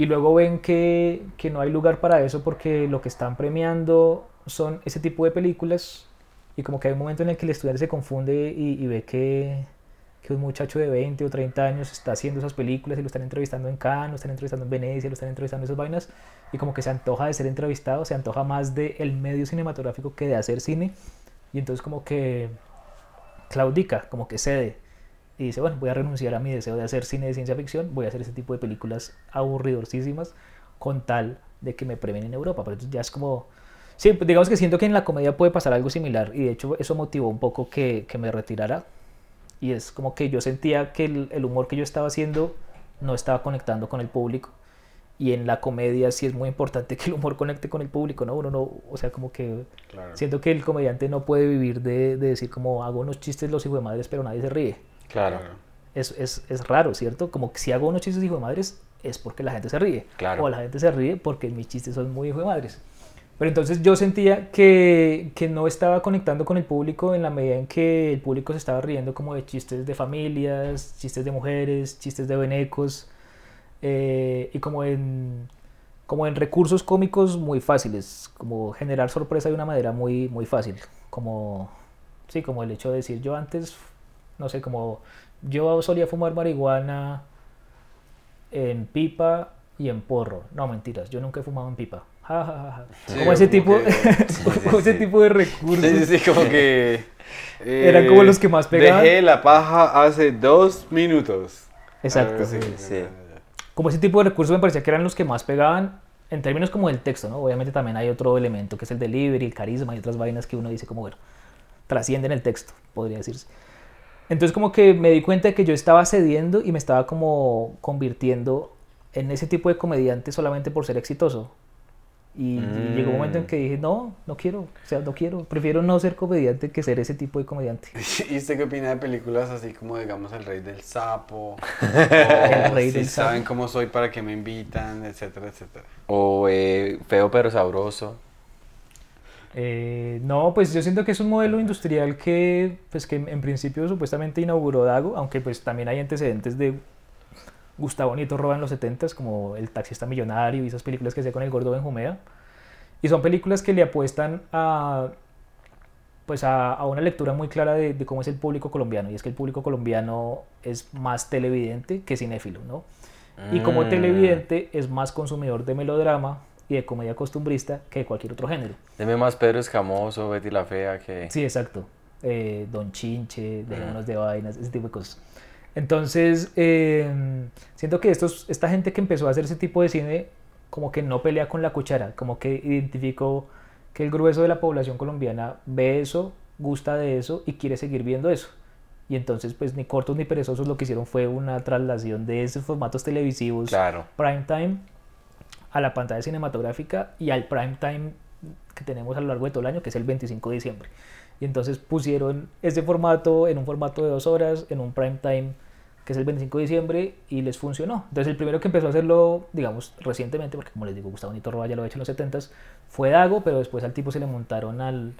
y luego ven que, que no hay lugar para eso porque lo que están premiando son ese tipo de películas y como que hay un momento en el que el estudiante se confunde y, y ve que, que un muchacho de 20 o 30 años está haciendo esas películas y lo están entrevistando en Cannes, lo están entrevistando en Venecia, lo están entrevistando en esas vainas y como que se antoja de ser entrevistado, se antoja más del el medio cinematográfico que de hacer cine. Y entonces como que claudica, como que cede y dice, bueno, voy a renunciar a mi deseo de hacer cine de ciencia ficción, voy a hacer ese tipo de películas aburridorcísimas con tal de que me premien en Europa, pero ya es como... Sí, digamos que siento que en la comedia puede pasar algo similar y de hecho eso motivó un poco que, que me retirara y es como que yo sentía que el, el, humor que yo estaba haciendo no estaba conectando con el público y en la comedia sí es muy importante que el humor conecte con el público, ¿no? Uno no, o sea, como que Claro. siento que el comediante no puede vivir de, de decir como hago unos chistes los hijos de madres pero nadie se ríe. Claro. Es, es, es raro, ¿cierto? Como que si hago unos chistes hijo de madres es porque la gente se ríe. Claro. O la gente se ríe porque mis chistes son muy hijo de madres. Pero entonces yo sentía que, que, no estaba conectando con el público en la medida en que el público se estaba riendo como de chistes de familias, chistes de mujeres, chistes de venecos eh, y como en, como en recursos cómicos muy fáciles, como generar sorpresa de una manera muy, muy fácil, como, sí, como el hecho de decir yo antes, no sé, como yo solía fumar marihuana en pipa y en porro, no mentiras, yo nunca he fumado en pipa. Ja, ja, ja, ja. Sí, como ese como tipo, que- como ese sí. tipo de recursos. Sí, sí, como que. eh, Eran como los que más pegaban. Dejé la paja hace dos minutos. Exacto. Sí. como ese tipo de recursos me parecía que eran los que más pegaban en términos como del texto, ¿no? Obviamente también hay otro elemento que es el delivery, el carisma y otras vainas que uno dice como, bueno, trascienden el texto, podría decirse. Entonces como que me di cuenta de que yo estaba cediendo y me estaba como convirtiendo en ese tipo de comediante solamente por ser exitoso. Y, y llegó un momento en Mm. que dije, no, no quiero, o sea, no quiero, prefiero no ser comediante que ser ese tipo de comediante. ¿Y usted qué opina de películas así como, digamos, El Rey del Sapo? El Rey si del Sapo. saben cómo soy, para qué me invitan, etcétera, etcétera. O eh, feo pero sabroso. Eh, no, pues yo siento que es un modelo industrial que, pues que en principio supuestamente inauguró Dago, aunque pues también hay antecedentes de Gustavo Nieto Roba en los 70s, como El taxista millonario y esas películas que hacía con el gordo Benjumea. Y son películas que le apuestan a, pues a, a una lectura muy clara de, de cómo es el público colombiano. Y es que el público colombiano es más televidente que cinéfilo, ¿no? Y como Mm. televidente es más consumidor de melodrama y de comedia costumbrista que de cualquier otro género. Deme más Pedro Escamoso, Betty la Fea que... Sí, exacto. Eh, Don Chinche, Dejémonos de Vainas, ese tipo de cosas. Entonces, eh, siento que estos, esta gente que empezó a hacer ese tipo de cine, como que no pelea con la cuchara, como que identificó que el grueso de la población colombiana ve eso, gusta de eso y quiere seguir viendo eso. Y entonces, pues ni cortos ni perezosos lo que hicieron fue una traslación de esos formatos televisivos Claro. prime time a la pantalla cinematográfica y al prime time que tenemos a lo largo de todo el año, que es el 25 de diciembre. Y entonces pusieron ese formato en un formato de dos horas, en un prime time que es el 25 de diciembre y les funcionó. Entonces el primero que empezó a hacerlo, digamos, recientemente, porque como les digo, Gustavo Nito Roa ya lo ha hecho en los 70s, fue Dago, pero después al tipo se le montaron al,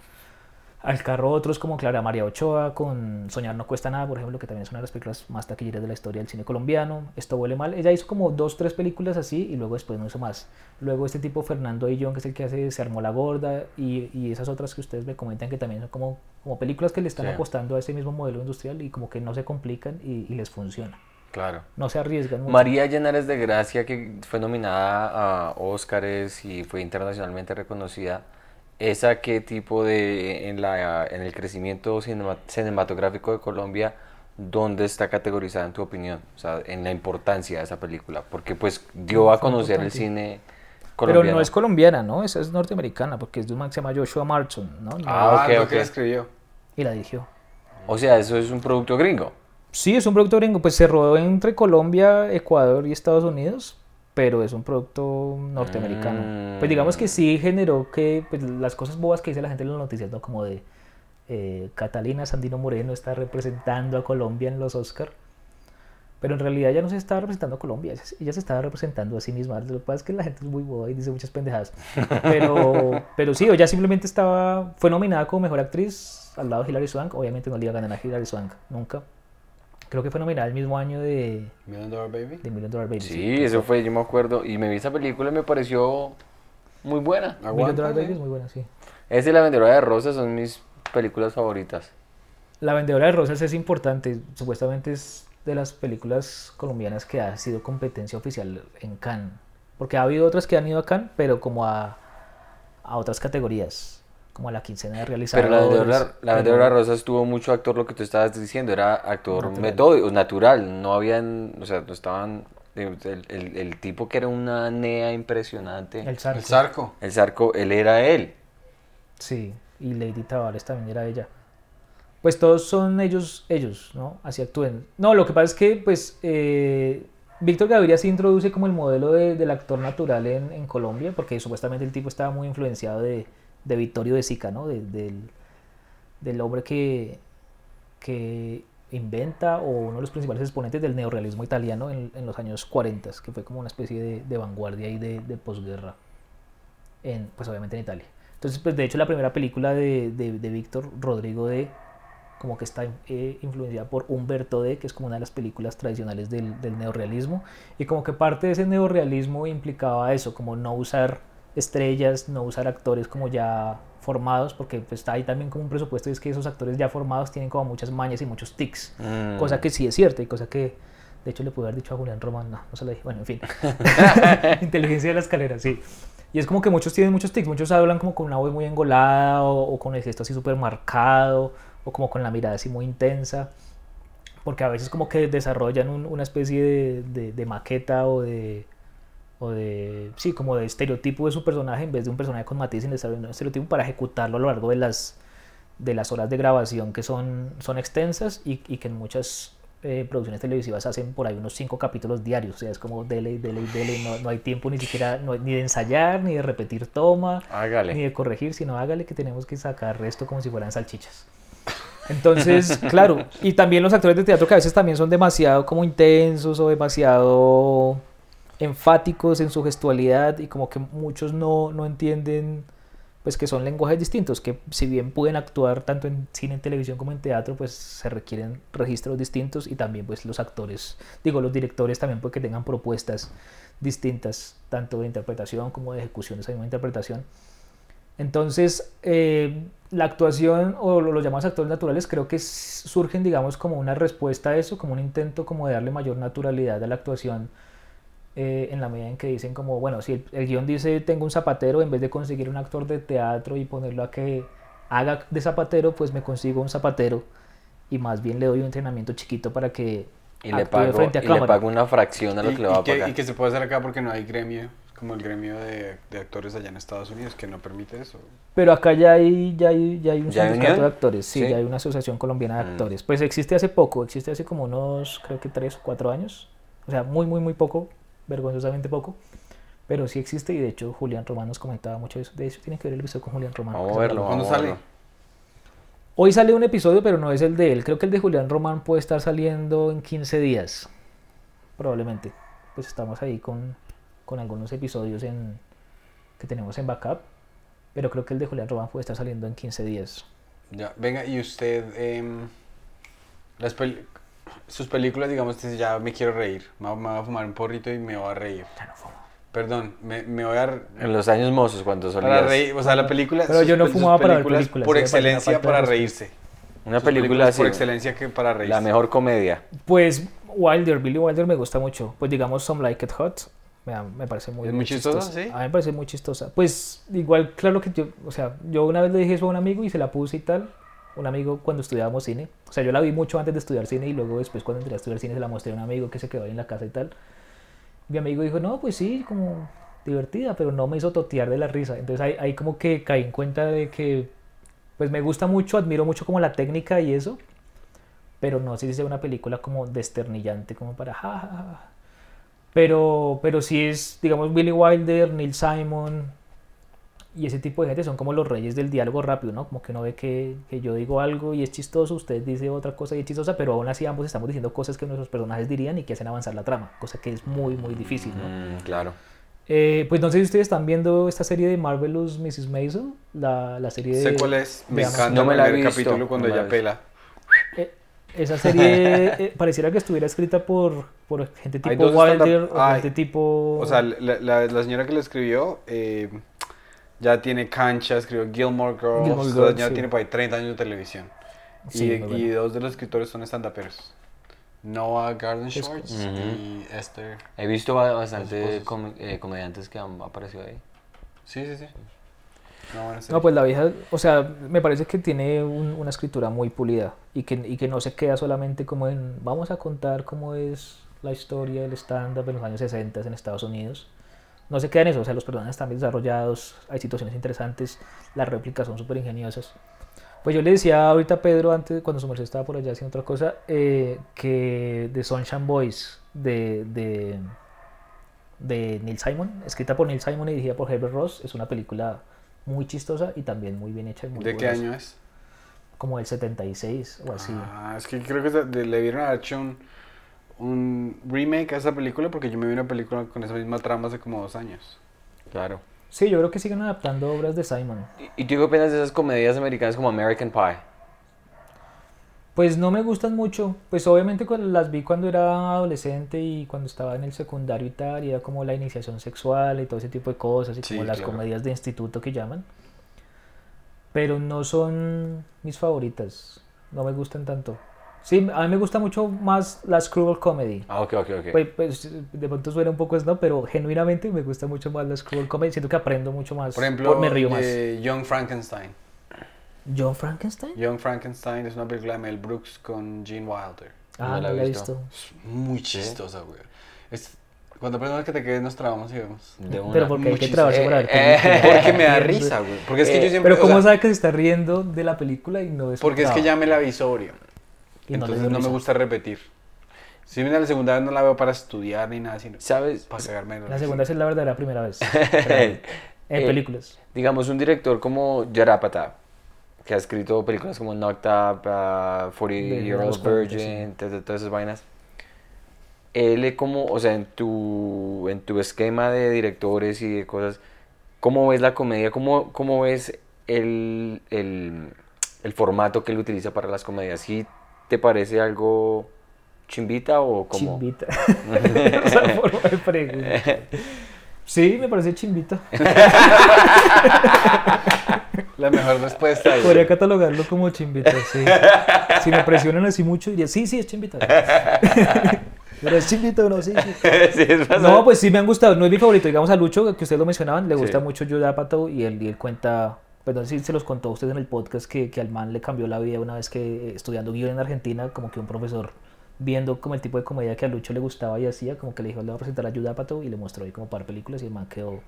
al carro otros como Clara María Ochoa con Soñar no cuesta nada, por ejemplo, que también es una de las películas más taquilleras de la historia del cine colombiano. Esto huele mal. Ella hizo como dos, tres películas así y luego después no hizo más. Luego este tipo Fernando Ayllón, que es el que hace Se armó la gorda y, y esas otras que ustedes me comentan que también son como, como películas que le están Sí. apostando a ese mismo modelo industrial y como que no se complican y, y les funciona. Claro. No se arriesgan mucho. María Llenares de Gracia, que fue nominada a Óscares y fue internacionalmente reconocida, ¿esa qué tipo de, en, la, en el crecimiento cinema- cinematográfico de Colombia, dónde está categorizada en tu opinión? O sea, en la importancia de esa película, porque pues dio a conocer el cine colombiana. no es colombiana, ¿no? Esa es norteamericana, porque es de un man que se llama Joshua Martin, ¿no? Ah, ok, lo ok. que la escribió. Y la dirigió. O sea, eso es un producto gringo. Sí, es un producto gringo, pues se rodó entre Colombia, Ecuador y Estados Unidos, pero es un producto norteamericano. Mm. Pues digamos que sí generó que pues, las cosas bobas que dice la gente en las noticias, ¿no? Como de eh, Catalina Sandino Moreno está representando a Colombia en los Oscar. Pero en realidad ella no se estaba representando a Colombia, ella, se- ella se estaba representando a sí misma. Lo que pasa es que la gente es muy boba y dice muchas pendejadas. Pero, pero sí, ella simplemente estaba, fue nominada como mejor actriz al lado de Hilary Swank. Obviamente no le iba a ganar a Hilary Swank, nunca. Creo que fue nominada el mismo año de, Million Dollar Baby. de Million Dollar Baby. Sí, eso fue, yo me acuerdo. Y me vi esa película y me pareció muy buena. Million Aguanta, Dollar Baby es muy buena, sí. Esa y La Vendedora de Rosas son mis películas favoritas. La Vendedora de Rosas es importante, supuestamente es de las películas colombianas que ha sido competencia oficial en Cannes. Porque ha habido otras que han ido a Cannes, pero como a, a otras categorías, como a la quincena de Pero realizadores. La Vendedora, la pero- Vendedora de Rosas tuvo mucho actor, lo que tú estabas diciendo, era actor Natural. metódico, natural. No habían, o sea, no estaban. El, el- el tipo que era una nea impresionante. El Zarco. El Zarco. El Zarco, él era él. Sí, y Lady Tavares también era ella. Pues todos son ellos, ellos, ¿no? Así actúen. No, lo que pasa es que, pues, eh, Víctor Gaviria se introduce como el modelo de- del actor natural en, en Colombia, porque supuestamente el tipo estaba muy influenciado de, de Vittorio de Sica, ¿no? De- del, del hombre que, que inventa o uno de los principales exponentes del neorrealismo italiano en, en los años 40, que fue como una especie de, de vanguardia y de, de posguerra, en, pues obviamente en Italia. Entonces, pues de hecho la primera película de, de, de Víctor Rodrigo D, como que está eh, influenciada por Humberto D, que es como una de las películas tradicionales del, del neorrealismo, y como que parte de ese neorrealismo implicaba eso, como no usar estrellas, no usar actores como ya formados, porque pues está ahí también como un presupuesto y es que esos actores ya formados tienen como muchas mañas y muchos tics, Mm. cosa que sí es cierta y cosa que de hecho le pude haber dicho a Julián Román, no, no se lo dije, bueno, en fin, inteligencia de la escalera, sí. Y es como que muchos tienen muchos tics, muchos hablan como con una voz muy engolada o, o con el gesto así súper marcado o como con la mirada así muy intensa, porque a veces como que desarrollan un- una especie de, de- de maqueta o de, o de, sí, como de estereotipo de su personaje en vez de un personaje con matiz en un estereotipo para ejecutarlo a lo largo de las, de las horas de grabación que son, son extensas y, y que en muchas eh, producciones televisivas hacen por ahí unos cinco capítulos diarios, o sea, es como dele, dele, dele, no, no hay tiempo ni siquiera no ni de ensayar, ni de repetir toma, Hágale. ni de corregir, sino hágale que tenemos que sacar esto como si fueran salchichas. Entonces, claro, y también los actores de teatro que a veces también son demasiado como intensos o demasiado enfáticos en su gestualidad y como que muchos no, no entienden pues que son lenguajes distintos, que si bien pueden actuar tanto en cine, en televisión como en teatro, pues se requieren registros distintos y también pues los actores, digo los directores también porque tengan propuestas distintas, tanto de interpretación como de ejecución de esa misma interpretación. Entonces, eh, la actuación o lo- los llamados actores naturales creo que surgen, digamos, como una respuesta a eso, como un intento como de darle mayor naturalidad a la actuación eh, en la medida en que dicen como, bueno, si el, el guion dice tengo un zapatero, en vez de conseguir un actor de teatro y ponerlo a que haga de zapatero, pues me consigo un zapatero y más bien le doy un entrenamiento chiquito para que Y le, pago, frente a y le cámara. pago una fracción a lo Y, que le va a que, pagar. y que se puede hacer acá porque no hay gremio, como el gremio de, de actores allá en Estados Unidos, que no permite eso. Pero acá ya hay, ya hay, ya hay un ¿Ya hay sindicato unión? de actores, sí, Sí. ya hay una asociación colombiana de Mm. actores. Pues existe hace poco, existe hace como unos, creo que tres o cuatro años. O sea, muy, muy, muy poco, vergonzosamente poco. Pero sí existe y de hecho Julián Román nos comentaba mucho eso. De hecho, tiene que ver el episodio con Julián Román. Vamos a verlo. ¿Cuándo sale? Hoy sale un episodio, pero no es el de él. Creo que el de Julián Román puede estar saliendo en 15 días. Probablemente. Pues estamos ahí con, con algunos episodios en, que tenemos en backup. Pero creo que el de Julián Román puede estar saliendo en 15 días. Ya, venga, y usted, em, las sus películas, digamos, dice, ya me quiero reír, me, voy- me voy a fumar un porrito y me voy a reír. Ya no fumo. Perdón, me, me voy a... En los años mozos, cuando Para solías... reír, o sea, la película... Pero sus yo no fumaba para ver películas Por una excelencia para reírse. Una Sus película así, Por excelencia que para reírse. la mejor comedia. Pues Wilder, Billy Wilder me gusta mucho. Pues digamos Some Like It Hot. Me, me parece muy, ¿Es muy chistosa, sí? A mí me parece muy chistosa. Pues igual, claro que yo, o sea, yo una vez le dije eso a un amigo y se la puse y tal. Un amigo cuando estudiábamos cine. O sea, yo la vi mucho antes de estudiar cine y luego después cuando entré a estudiar cine se la mostré a un amigo que se quedó ahí en la casa y tal. Mi amigo dijo, no, pues sí, como divertida, pero no me hizo totear de la risa. Entonces ahí, como que caí en cuenta de que pues me gusta mucho, admiro mucho como la técnica y eso, pero no sé si sea una película como desternillante, como para ja, ja, ja. Pero, pero sí es, digamos, Billy Wilder, Neil Simon y ese tipo de gente son como los reyes del diálogo rápido, ¿no? Como que uno ve que, que yo digo algo y es chistoso, usted dice otra cosa y es chistosa, pero aún así ambos estamos diciendo cosas que nuestros personajes dirían y que hacen avanzar la trama, cosa que es muy, muy difícil, ¿no? Mm, claro. Eh, pues no sé si ustedes están viendo esta serie de Marvelous Mrs. Maisel, la, la serie de... Sé cuál es. Me encanta No me la he visto, capítulo cuando no la ella pela. Eh, esa serie eh, pareciera que estuviera escrita por, por gente tipo Wilder o gente tipo... O sea, la, la, la señora que lo escribió eh, ya tiene cancha, escribió Gilmore Girls. Gilmore Girls, señora sí. tiene por ahí 30 años de televisión. Sí, y, muy y bueno. dos de los escritores son stand-uperos. Noah Garden Es- Shorts Ujú. y Esther. He visto ba- bastante com- eh, comediantes que han aparecido ahí. Sí, sí, sí. No. No, pues la vieja, o sea, me parece que tiene un- una escritura muy pulida y que, y que no se queda solamente como en, vamos a contar cómo es la historia del stand-up en los años 60 en Estados Unidos. No se queda en eso, o sea, los personajes están bien desarrollados, hay situaciones interesantes, las réplicas son súper ingeniosas. Pues yo le decía ahorita a Pedro, antes, cuando su merced estaba por allá haciendo otra cosa, eh, que The Sunshine Boys de, de, de Neil Simon, escrita por Neil Simon y dirigida por Herbert Ross, es una película muy chistosa y también muy bien hecha. y muy ¿De qué año es? Como el 76 o así. Ah, es que creo que le vieron haber hecho un, remake a esa película porque yo me vi una película con esa misma trama hace como dos años. Claro. Sí, yo creo que siguen adaptando obras de Simon. ¿Y, y tú qué opinas de esas comedias americanas como American Pie? Pues no me gustan mucho. Pues obviamente cuando las vi cuando era adolescente y cuando estaba en el secundario y tal, y era como la iniciación sexual y todo ese tipo de cosas, y Sí, como las claro. comedias de instituto que llaman. Pero no son mis favoritas. No me gustan tanto. Sí, a mí me gusta mucho más las cruel comedy. Ah, ok, ok, ok. Pues, pues, de pronto suena un poco no, pero genuinamente me gusta mucho más las cruel comedy. Siento que aprendo mucho más. Por ejemplo, me río más. de Young Frankenstein. John Frankenstein. Young Frankenstein es una película de Mel Brooks con Gene Wilder. Ah, No la la he visto. visto. Es muy chistosa, güey. Es, cuando aprendemos que te quedes nos trabamos y vemos. De una. Pero porque hay que trabajarse para ver Eh, películas. Porque me da risa, güey. Porque es que Eh, yo siempre. Pero o ¿cómo sea, sabe que se está riendo de la película y no es Porque es que ya me la vi sobrio. Y no Entonces dio no, me gusta repetir. Si viene la segunda vez no la veo para estudiar ni nada, sino ¿Sabes? para cagarme. La segunda es la verdadera primera vez. en Eh, películas. Digamos, un director como Jarapata, que ha escrito películas como Knocked Up, uh, 40 De Year Old 40, Virgin, to- to- todas esas vainas. Él es como, o sea, en tu, en tu esquema de directores y de cosas, ¿cómo ves la comedia? ¿Cómo, cómo ves el, el, el formato que él utiliza para las comedias? ¿Sí te parece algo chimbita o como...? Chimbita. Esa forma de pregunta. Sí, me parece chimbita. La mejor respuesta. güey. Podría catalogarlo como chimbita, sí. Si me presionan así mucho, diría, sí, sí, es chimbita. Pero es chimbita o no, sí, sí. Sí, es más- No, pues sí me han gustado. No es mi favorito. Digamos a Lucho, que ustedes lo mencionaban, le gusta Sí. mucho Judd Apatow y él, y él cuenta, sé si se los contó a ustedes en el podcast, que, que al man le cambió la vida una vez que eh, estudiando guion en Argentina, como que un profesor viendo como el tipo de comedia que a Lucho le gustaba y hacía, como que le dijo, le voy a presentar a Judd Apatow y le mostró ahí como par películas y el man quedó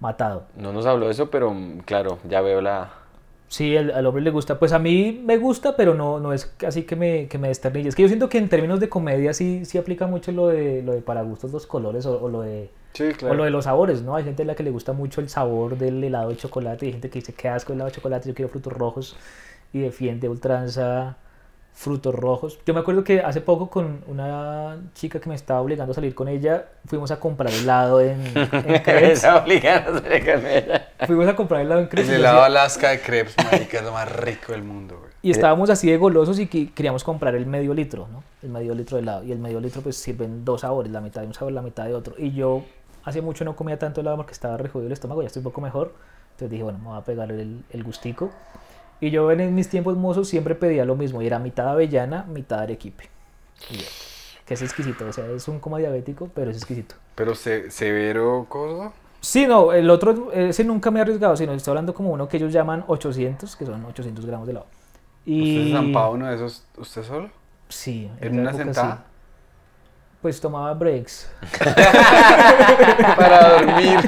matado. No nos habló de eso, pero mm, claro, ya veo la... Sí, al, al hombre le gusta. Pues a mí me gusta, pero no, no es así que me, que me desternille. Es que yo siento que en términos de comedia sí, sí aplica mucho lo de, lo de para gustos los colores o, o lo de Sí, O claro. lo de los sabores, ¿no? Hay gente a la que le gusta mucho el sabor del helado de chocolate y hay gente que dice que asco el helado de chocolate, yo quiero frutos rojos y defiende ultranza frutos rojos. Yo me acuerdo que hace poco con una chica que me estaba obligando a salir con ella, fuimos a comprar helado en, en Crepes. A hacer camella. fuimos a comprar helado en Crepes. El helado decía- Alaska de crepes, marica, es lo más rico del mundo, güey. Y estábamos así de golosos y que queríamos comprar el medio litro, ¿no? El medio litro de helado. Y el medio litro pues sirven dos sabores, la mitad de un sabor, la mitad de otro. Y yo hace mucho no comía tanto helado porque estaba re jodido el estómago, ya estoy un poco mejor. Entonces dije, bueno, me voy a pegar el, el gustico. Y yo en mis tiempos mozos siempre pedía lo mismo, y era mitad avellana, mitad arequipe. Y que es exquisito, o sea, es un como diabético, pero es exquisito. Pero se, severo cosa. Sí, no, el otro, ese nunca me he arriesgado, sino estoy hablando como uno que ellos llaman 800, que son 800 gramos de helado. Y... ¿Usted se zampaba uno de esos usted solo? Sí. ¿En una época sentada? Pues tomaba breaks. Para dormir.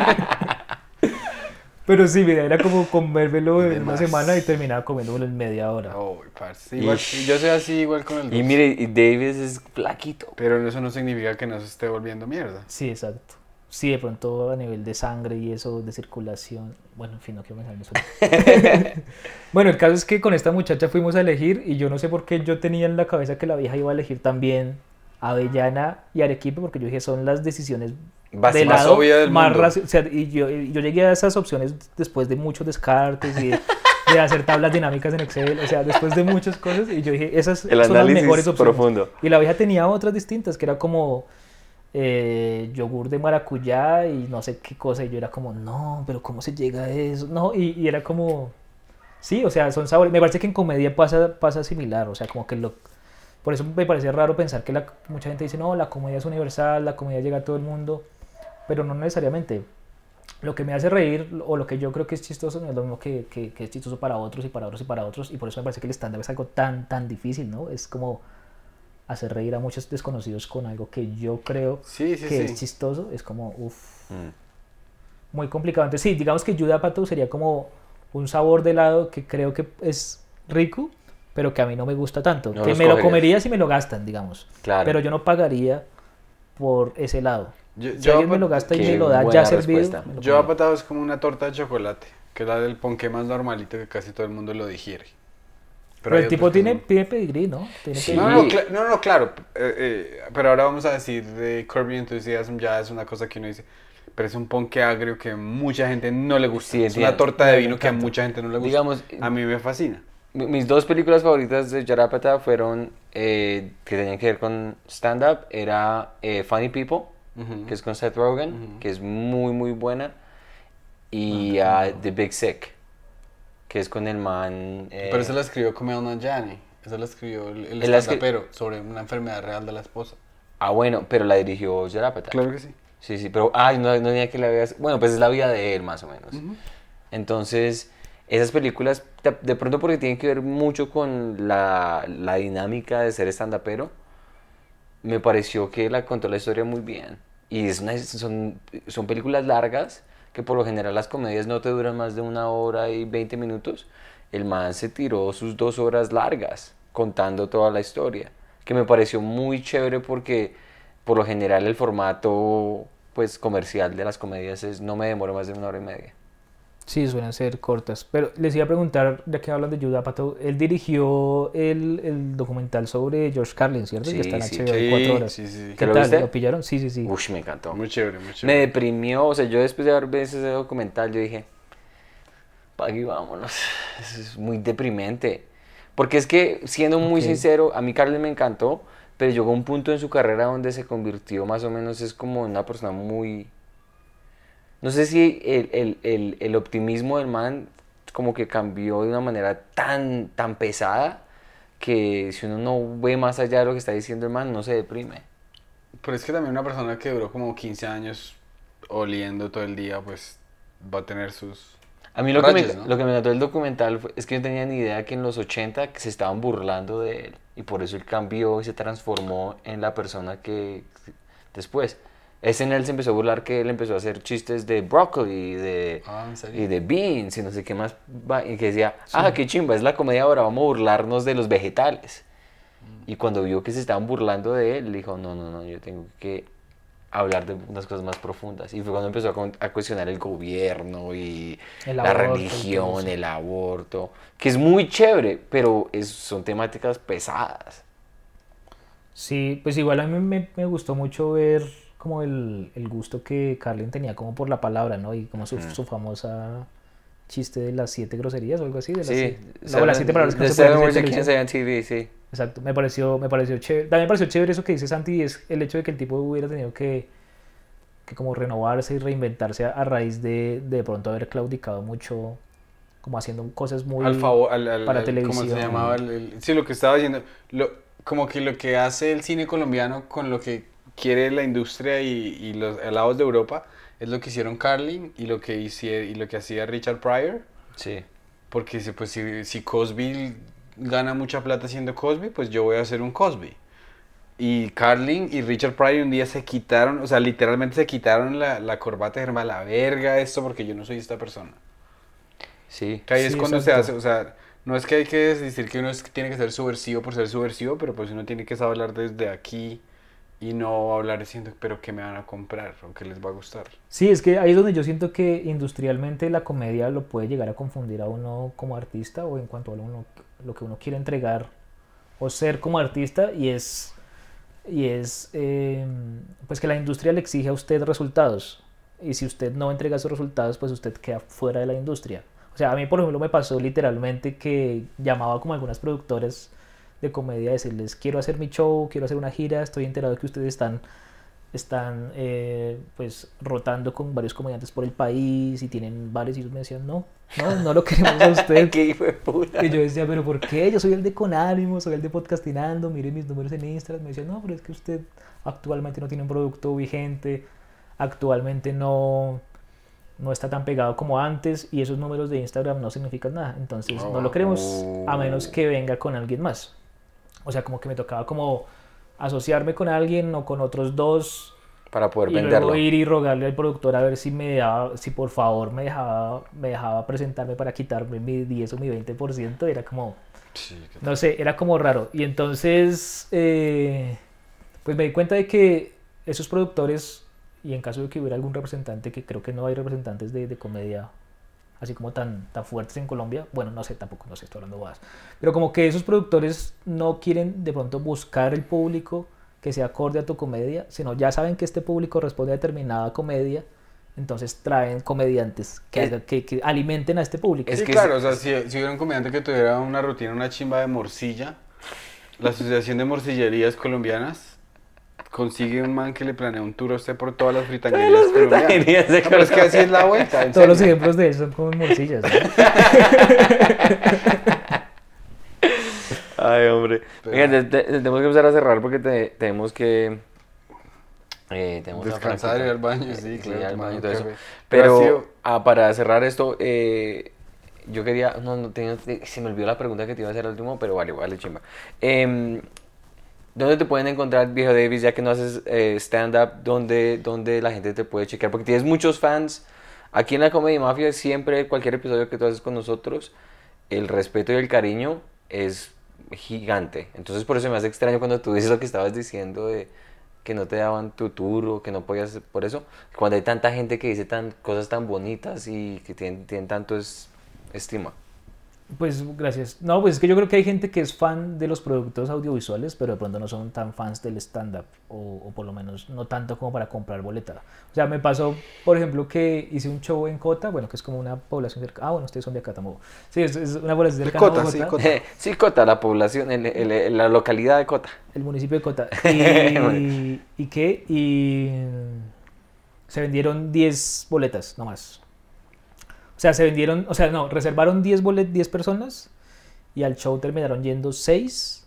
Pero sí, mira, era como comérmelo en una semana y terminaba comiéndolo en media hora. Oh, parce. Igual- yo soy así igual con el Y dulce. mire, y Davis es flaquito. Pero eso no significa que no se esté volviendo mierda. Sí, exacto. Sí, de pronto a nivel de sangre y eso, de circulación. Bueno, en fin, no quiero pensar en eso. bueno, el caso es que con esta muchacha fuimos a elegir y yo no sé por qué yo tenía en la cabeza que la vieja iba a elegir también Avellana y Arequipe porque yo dije son las decisiones Básico. de más lado obvia del más mundo. o sea, y yo, yo llegué a esas opciones después de muchos descartes y de, de hacer tablas dinámicas en Excel, o sea, después de muchas cosas y yo dije, esas El son las mejores opciones. profundo. Y la vieja tenía otras distintas, que era como eh, yogur de maracuyá y no sé qué cosa. Y yo era como, no, pero ¿cómo se llega a eso? No, y, y era como, sí, o sea, son sabores. Me parece que en comedia pasa, pasa similar, o sea, como que lo... Por eso me parece raro pensar que la, mucha gente dice, no, la comedia es universal, la comedia llega a todo el mundo, pero no necesariamente. Lo que me hace reír o lo que yo creo que es chistoso no es lo mismo que, que, que es chistoso para otros y para otros y para otros. Y por eso me parece que el stand-up es algo tan, tan difícil, ¿no? Es como hacer reír a muchos desconocidos con algo que yo creo Sí, sí, que sí. es chistoso. Es como, uff, Mm. muy complicado. Entonces, sí, digamos que Judah Pato sería como un sabor de helado que creo que es rico, pero que a mí no me gusta tanto. No que me lo comería si me lo gastan, digamos. Claro. Pero yo no pagaría por ese helado. Yo, Si yo alguien me lo gasta y me lo da ya servido. respuesta. me lo yo comería. apatado es como una torta de chocolate, que es la del ponqué más normalito que casi todo el mundo lo digiere. Pero el tipo tiene, no. tiene pedigrí, ¿no? Tiene Sí. No, pedigrí. no, cla- no, no, claro. eh, eh, pero ahora vamos a decir de Your Enthusiasm, ya es una cosa que uno dice. Pero es un ponque agrio que mucha gente no le gusta. Sí, es una torta de vino que a mucha gente no le gusta. Digamos, a mí me fascina. Mi- Mis dos películas favoritas de Jarapata fueron eh, que tenían que ver con stand-up. Era eh, Funny People, que es con Seth Rogen, que es muy, muy buena. Y ah, The Big Sick, que es con el man... eh, Pero eso la escribió Kumail Nanjiani. Eso la escribió el, el escri- stand-upero sobre una enfermedad real de la esposa. Ah, bueno, pero la dirigió Jarapata. Claro que sí. Sí, sí, pero... Ay, no, no tenía que la veas... Bueno, pues es la vida de él, más o menos. Entonces, esas películas, de, pronto porque tienen que ver mucho con la, dinámica de ser stand-upero, me pareció que la contó la historia muy bien. Y son, son películas largas, que por lo general las comedias no te duran más de una hora y 20 minutos. El man se tiró sus dos horas largas contando toda la historia, que me pareció muy chévere porque por lo general el formato pues comercial de las comedias es no me demoro más de una hora y media. Sí, suelen ser cortas. Pero les iba a preguntar, ya que hablan de Judah Pato, él dirigió el, el documental sobre George Carlin, ¿cierto? Sí, que está en sí. HBO de Sí, cuatro horas. sí, sí. ¿Qué ¿Te lo tal? viste? ¿Lo pillaron? Sí, sí, sí. Ush, me encantó. Muy chévere, muy Me chévere. deprimió, o sea, yo después de haber visto ese documental, yo dije, Pagui, vámonos. Eso es muy deprimente. Porque es que, siendo muy sincero, a mí Carlos me encantó, pero llegó a un punto en su carrera donde se convirtió más o menos, es como una persona muy... No sé si el, el- el- el optimismo del man como que cambió de una manera tan, tan pesada que si uno no ve más allá de lo que está diciendo el man, no se deprime. Pero es que también una persona que duró como 15 años oliendo todo el día, pues va a tener sus... A mí lo, que, me, ¿no? lo que me notó el documental fue- es que no tenía ni idea que en los 80 se estaban burlando de él y por eso él cambió y se transformó en la persona que después. Ese en él se empezó a burlar que él empezó a hacer chistes de brócoli y de, Ah, y de beans y no sé qué más. Y que decía, ah, qué chimba, es la comedia ahora, vamos a burlarnos de los vegetales. Y cuando vio que se estaban burlando de él, dijo, no, no, no, yo tengo que hablar de unas cosas más profundas. Y fue cuando empezó a, cuestionar el gobierno y El la aborto religión, el aborto, que es muy chévere, pero es- son temáticas pesadas. Sí, pues igual a mí me, me gustó mucho ver como el, el gusto que Carlin tenía como por la palabra, ¿no? Y como su, Mm. su famosa chiste de las siete groserías o algo así. De las Sí, siete- no, las siete palabras que no se pueden decir en TV, sí. Exacto, me pareció, me pareció chévere. También me pareció chévere eso que dice Santi, es el hecho de que el tipo hubiera tenido que, que como renovarse y reinventarse a, a raíz de de pronto haber claudicado mucho, como haciendo cosas muy... al favor, al, al- para al- ¿cómo televisión. se llamaba? El- el- sí, lo que estaba diciendo, lo, como que lo que hace el cine colombiano con lo que quiere la industria y, y los alados de Europa es lo que hicieron Carlin y lo que, hicie- y lo que hacía Richard Pryor, Sí. porque si, pues, si, si Cosby gana mucha plata haciendo Cosby, pues yo voy a hacer un Cosby. y Carlin y Richard Pryor un día se quitaron, o sea, literalmente se quitaron la, la corbata y dijeron, "A la verga esto porque yo no soy esta persona. Sí. Que ahí es Sí, cuando se exacto. hace, o sea, no es que hay que decir que uno es- tiene que ser subversivo por ser subversivo, pero pues uno tiene que saber hablar desde aquí y no hablar diciendo, pero ¿qué me van a comprar o qué les va a gustar? Sí, es que ahí es donde yo siento que industrialmente la comedia lo puede llegar a confundir a uno como artista o en cuanto a uno- lo que uno quiere entregar o ser como artista y es, y es eh, pues que la industria le exige a usted resultados y si usted no entrega esos resultados pues usted queda fuera de la industria. O sea, a mí por ejemplo me pasó literalmente que llamaba como algunas productoras de comedia decirles quiero hacer mi show, quiero hacer una gira, estoy enterado que ustedes están están eh, pues rotando con varios comediantes por el país y tienen bares y ellos me decían no, no, no lo queremos a usted. Qué hijo de puta. Y yo decía, pero ¿por qué? Yo soy el de Con Ánimo, soy el de Podcastinando, mire mis números en Instagram. Me decían, no, pero es que usted actualmente no tiene un producto vigente, actualmente no, no está tan pegado como antes y esos números de Instagram no significan nada. Entonces no lo queremos a menos que venga con alguien más. O sea, como que me tocaba como asociarme con alguien o con otros dos Para poder y venderlo. luego ir y rogarle al productor a ver si me daba, si por favor me dejaba, me dejaba presentarme para quitarme mi 10 o mi 20%, era como, Sí, no sé, era como raro. Y entonces, eh, pues me di cuenta de que esos productores, y en caso de que hubiera algún representante, que creo que no hay representantes de, de comedia así como tan, tan fuertes en Colombia, bueno, no sé, tampoco, no sé, estoy hablando bobadas, pero como que esos productores no quieren de pronto buscar el público que se acorde a tu comedia, sino ya saben que este público responde a determinada comedia, entonces traen comediantes que, Es- haga- que, que alimenten a este público. Es sí, que claro, es- o sea, si, si hubiera un comediante que tuviera una rutina, una chimba de morcilla, la Asociación de Morcillerías Colombianas consigue un man que le planea un tour a usted por todas las fritanguerías colombianas. fritanguerías de No, pero es que así es la vuelta. Todos los ejemplos de eso son como morcillas. ¿no? Ay, hombre. Pero- Venga, te- te- tenemos que empezar a cerrar porque te- tenemos que. eh, tenemos Descansar, ir al baño, sí, Sí, claro, ir al baño todo eso. Pero sido- ah, para cerrar esto, eh, yo quería. No, no, tenía- se me olvidó la pregunta que te iba a hacer al último, pero vale, vale, chimba. Em, ¿Dónde te pueden encontrar, viejo Davis, ya que no haces eh, stand-up? ¿dónde, ¿Dónde la gente te puede chequear? Porque tienes muchos fans. Aquí en la Comedy Mafia, siempre, cualquier episodio que tú haces con nosotros, el respeto y el cariño es gigante. Entonces, por eso me hace extraño cuando tú dices lo que estabas diciendo de que no te daban tu tour o que no podías. Por eso, cuando hay tanta gente que dice tan, cosas tan bonitas y que tienen, tienen tanto es, estima. Pues gracias. No, pues es que yo creo que hay gente que es fan de los productos audiovisuales, pero de pronto no son tan fans del stand-up, o, o por lo menos no tanto como para comprar boleta. O sea, me pasó, por ejemplo, que hice un show en Cota, bueno, que es como una población cercana. Ah, bueno, ustedes son de acá tampoco. Sí, es, es una población cercana a Cota, sí, Cota. sí, Cota, la población, el- el- el- la localidad de Cota. el municipio de Cota. Y, ¿y qué? Y se vendieron 10 boletas, nomás. O sea, se vendieron, o sea, no, reservaron 10 bolet 10 personas y al show terminaron yendo 6,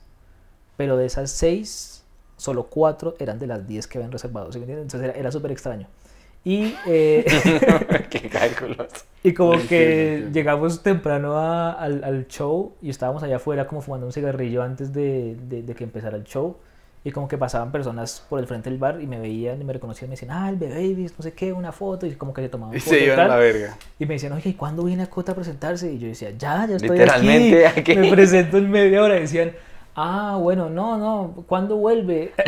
pero de esas 6, solo 4 eran de las 10 que habían reservado, ¿sí me entienden? Entonces era, era súper extraño. Y, eh, Qué cálculos. y como que llegamos temprano a- al, al show y estábamos allá afuera como fumando un cigarrillo antes de, de- de que empezara el show. Y como que pasaban personas por el frente del bar y me veían y me reconocían y me decían, ah, el bebé no sé qué, una foto. Y como que se tomaban Y se iban a la verga. Y me decían, oye, ¿y cuándo viene a Cota a presentarse? Y yo decía, ya, ya estoy Literalmente aquí. aquí. Me presento en media hora. Y decían, ah, bueno, no, no, ¿cuándo vuelve?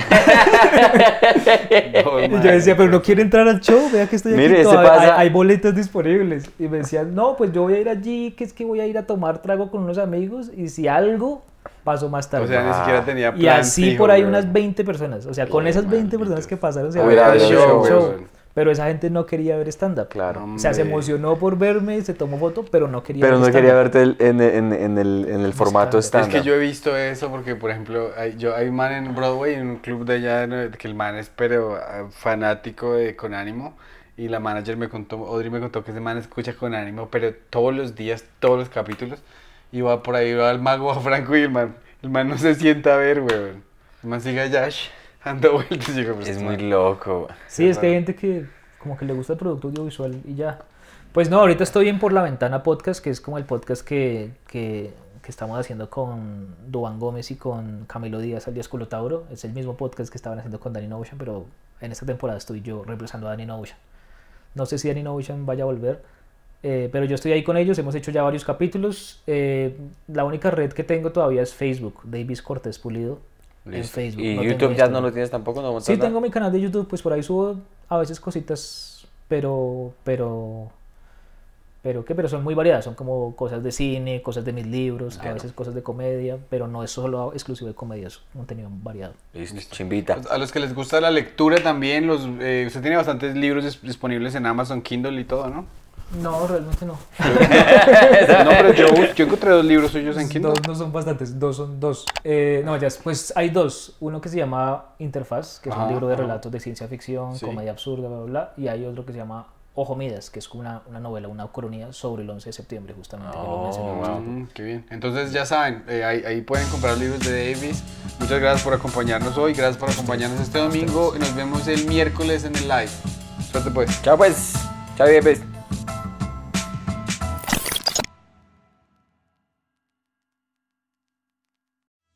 No, Y yo decía, pero no quiere entrar al show, vea que estoy aquí, Mire, ese todavía pasa- hay, hay boletas disponibles. Y me decían, no, pues yo voy a ir allí, que es que voy a ir a tomar trago con unos amigos y si algo, paso más tarde. O sea, ni siquiera tenía y plan así fijo, por ahí unas 20 personas. O sea, con esas 20 personas que pasaron, se había show, weón. Pero esa gente no quería ver stand-up. Claro. O sea, se emocionó por verme, se tomó foto, pero no quería Pero ver no quería verte el- en, en- en el, en el formato stand-up. Es que yo he visto eso porque, por ejemplo, hay, yo, hay un man en Broadway, en un club de allá, que el man es pero ah, fanático de Con Ánimo. Y la manager me contó, Audrey me contó que ese man escucha Con Ánimo, pero todos los días, todos los capítulos. Y va por ahí, va al mago a Franco y el man, el man no se sienta a ver, weón. El man sigue allá, dando vueltas. y Es muy loco. Sí, es que hay gente que como que le gusta el producto audiovisual y ya. Pues no, ahorita estoy en Por la Ventana Podcast, que es como el podcast que, que, que estamos haciendo con Duan Gómez y con Camilo Díaz alias Tauro. Es el mismo podcast que estaban haciendo con Danny Ocean, pero en esta temporada estoy yo reemplazando a Danny Ocean. No sé si Danny Ocean vaya a volver, eh, pero yo estoy ahí con ellos, hemos hecho ya varios capítulos. Eh, la única red que tengo todavía es Facebook, Davis Cortés Pulido. En Facebook. ¿Y no YouTube ya no lo tienes tampoco? ¿No Sí, nada? tengo mi canal de YouTube, pues por ahí subo a veces cositas, pero, pero, pero, ¿qué? Pero son muy variadas, son como cosas de cine, cosas de mis libros, a veces cosas de comedia, pero no es solo exclusivo de comedia, es contenido variado. Listo, chimbita. A los que les gusta la lectura también, los, eh, usted tiene bastantes libros dis- disponibles en Amazon Kindle y todo, ¿no? No, realmente no. No, pero yo, yo encontré dos libros suyos en Kindle. Dos no son bastantes, dos son dos. Eh, no, ya, pues hay dos. Uno que se llama Interfaz, que es Ajá, un libro de relatos de ciencia ficción, Sí. comedia absurda, bla, bla, bla. Y hay otro que se llama Ojo Midas, que es como una, una novela, una cronía sobre el 11 de septiembre, justamente. que lo Oh, wow. Qué bien. Entonces ya saben, eh, ahí, ahí pueden comprar libros de Davis. Muchas gracias por acompañarnos hoy, gracias por acompañarnos este domingo y nos vemos el miércoles en el live. Suerte pues. Chao pues. Chao, bien, pues.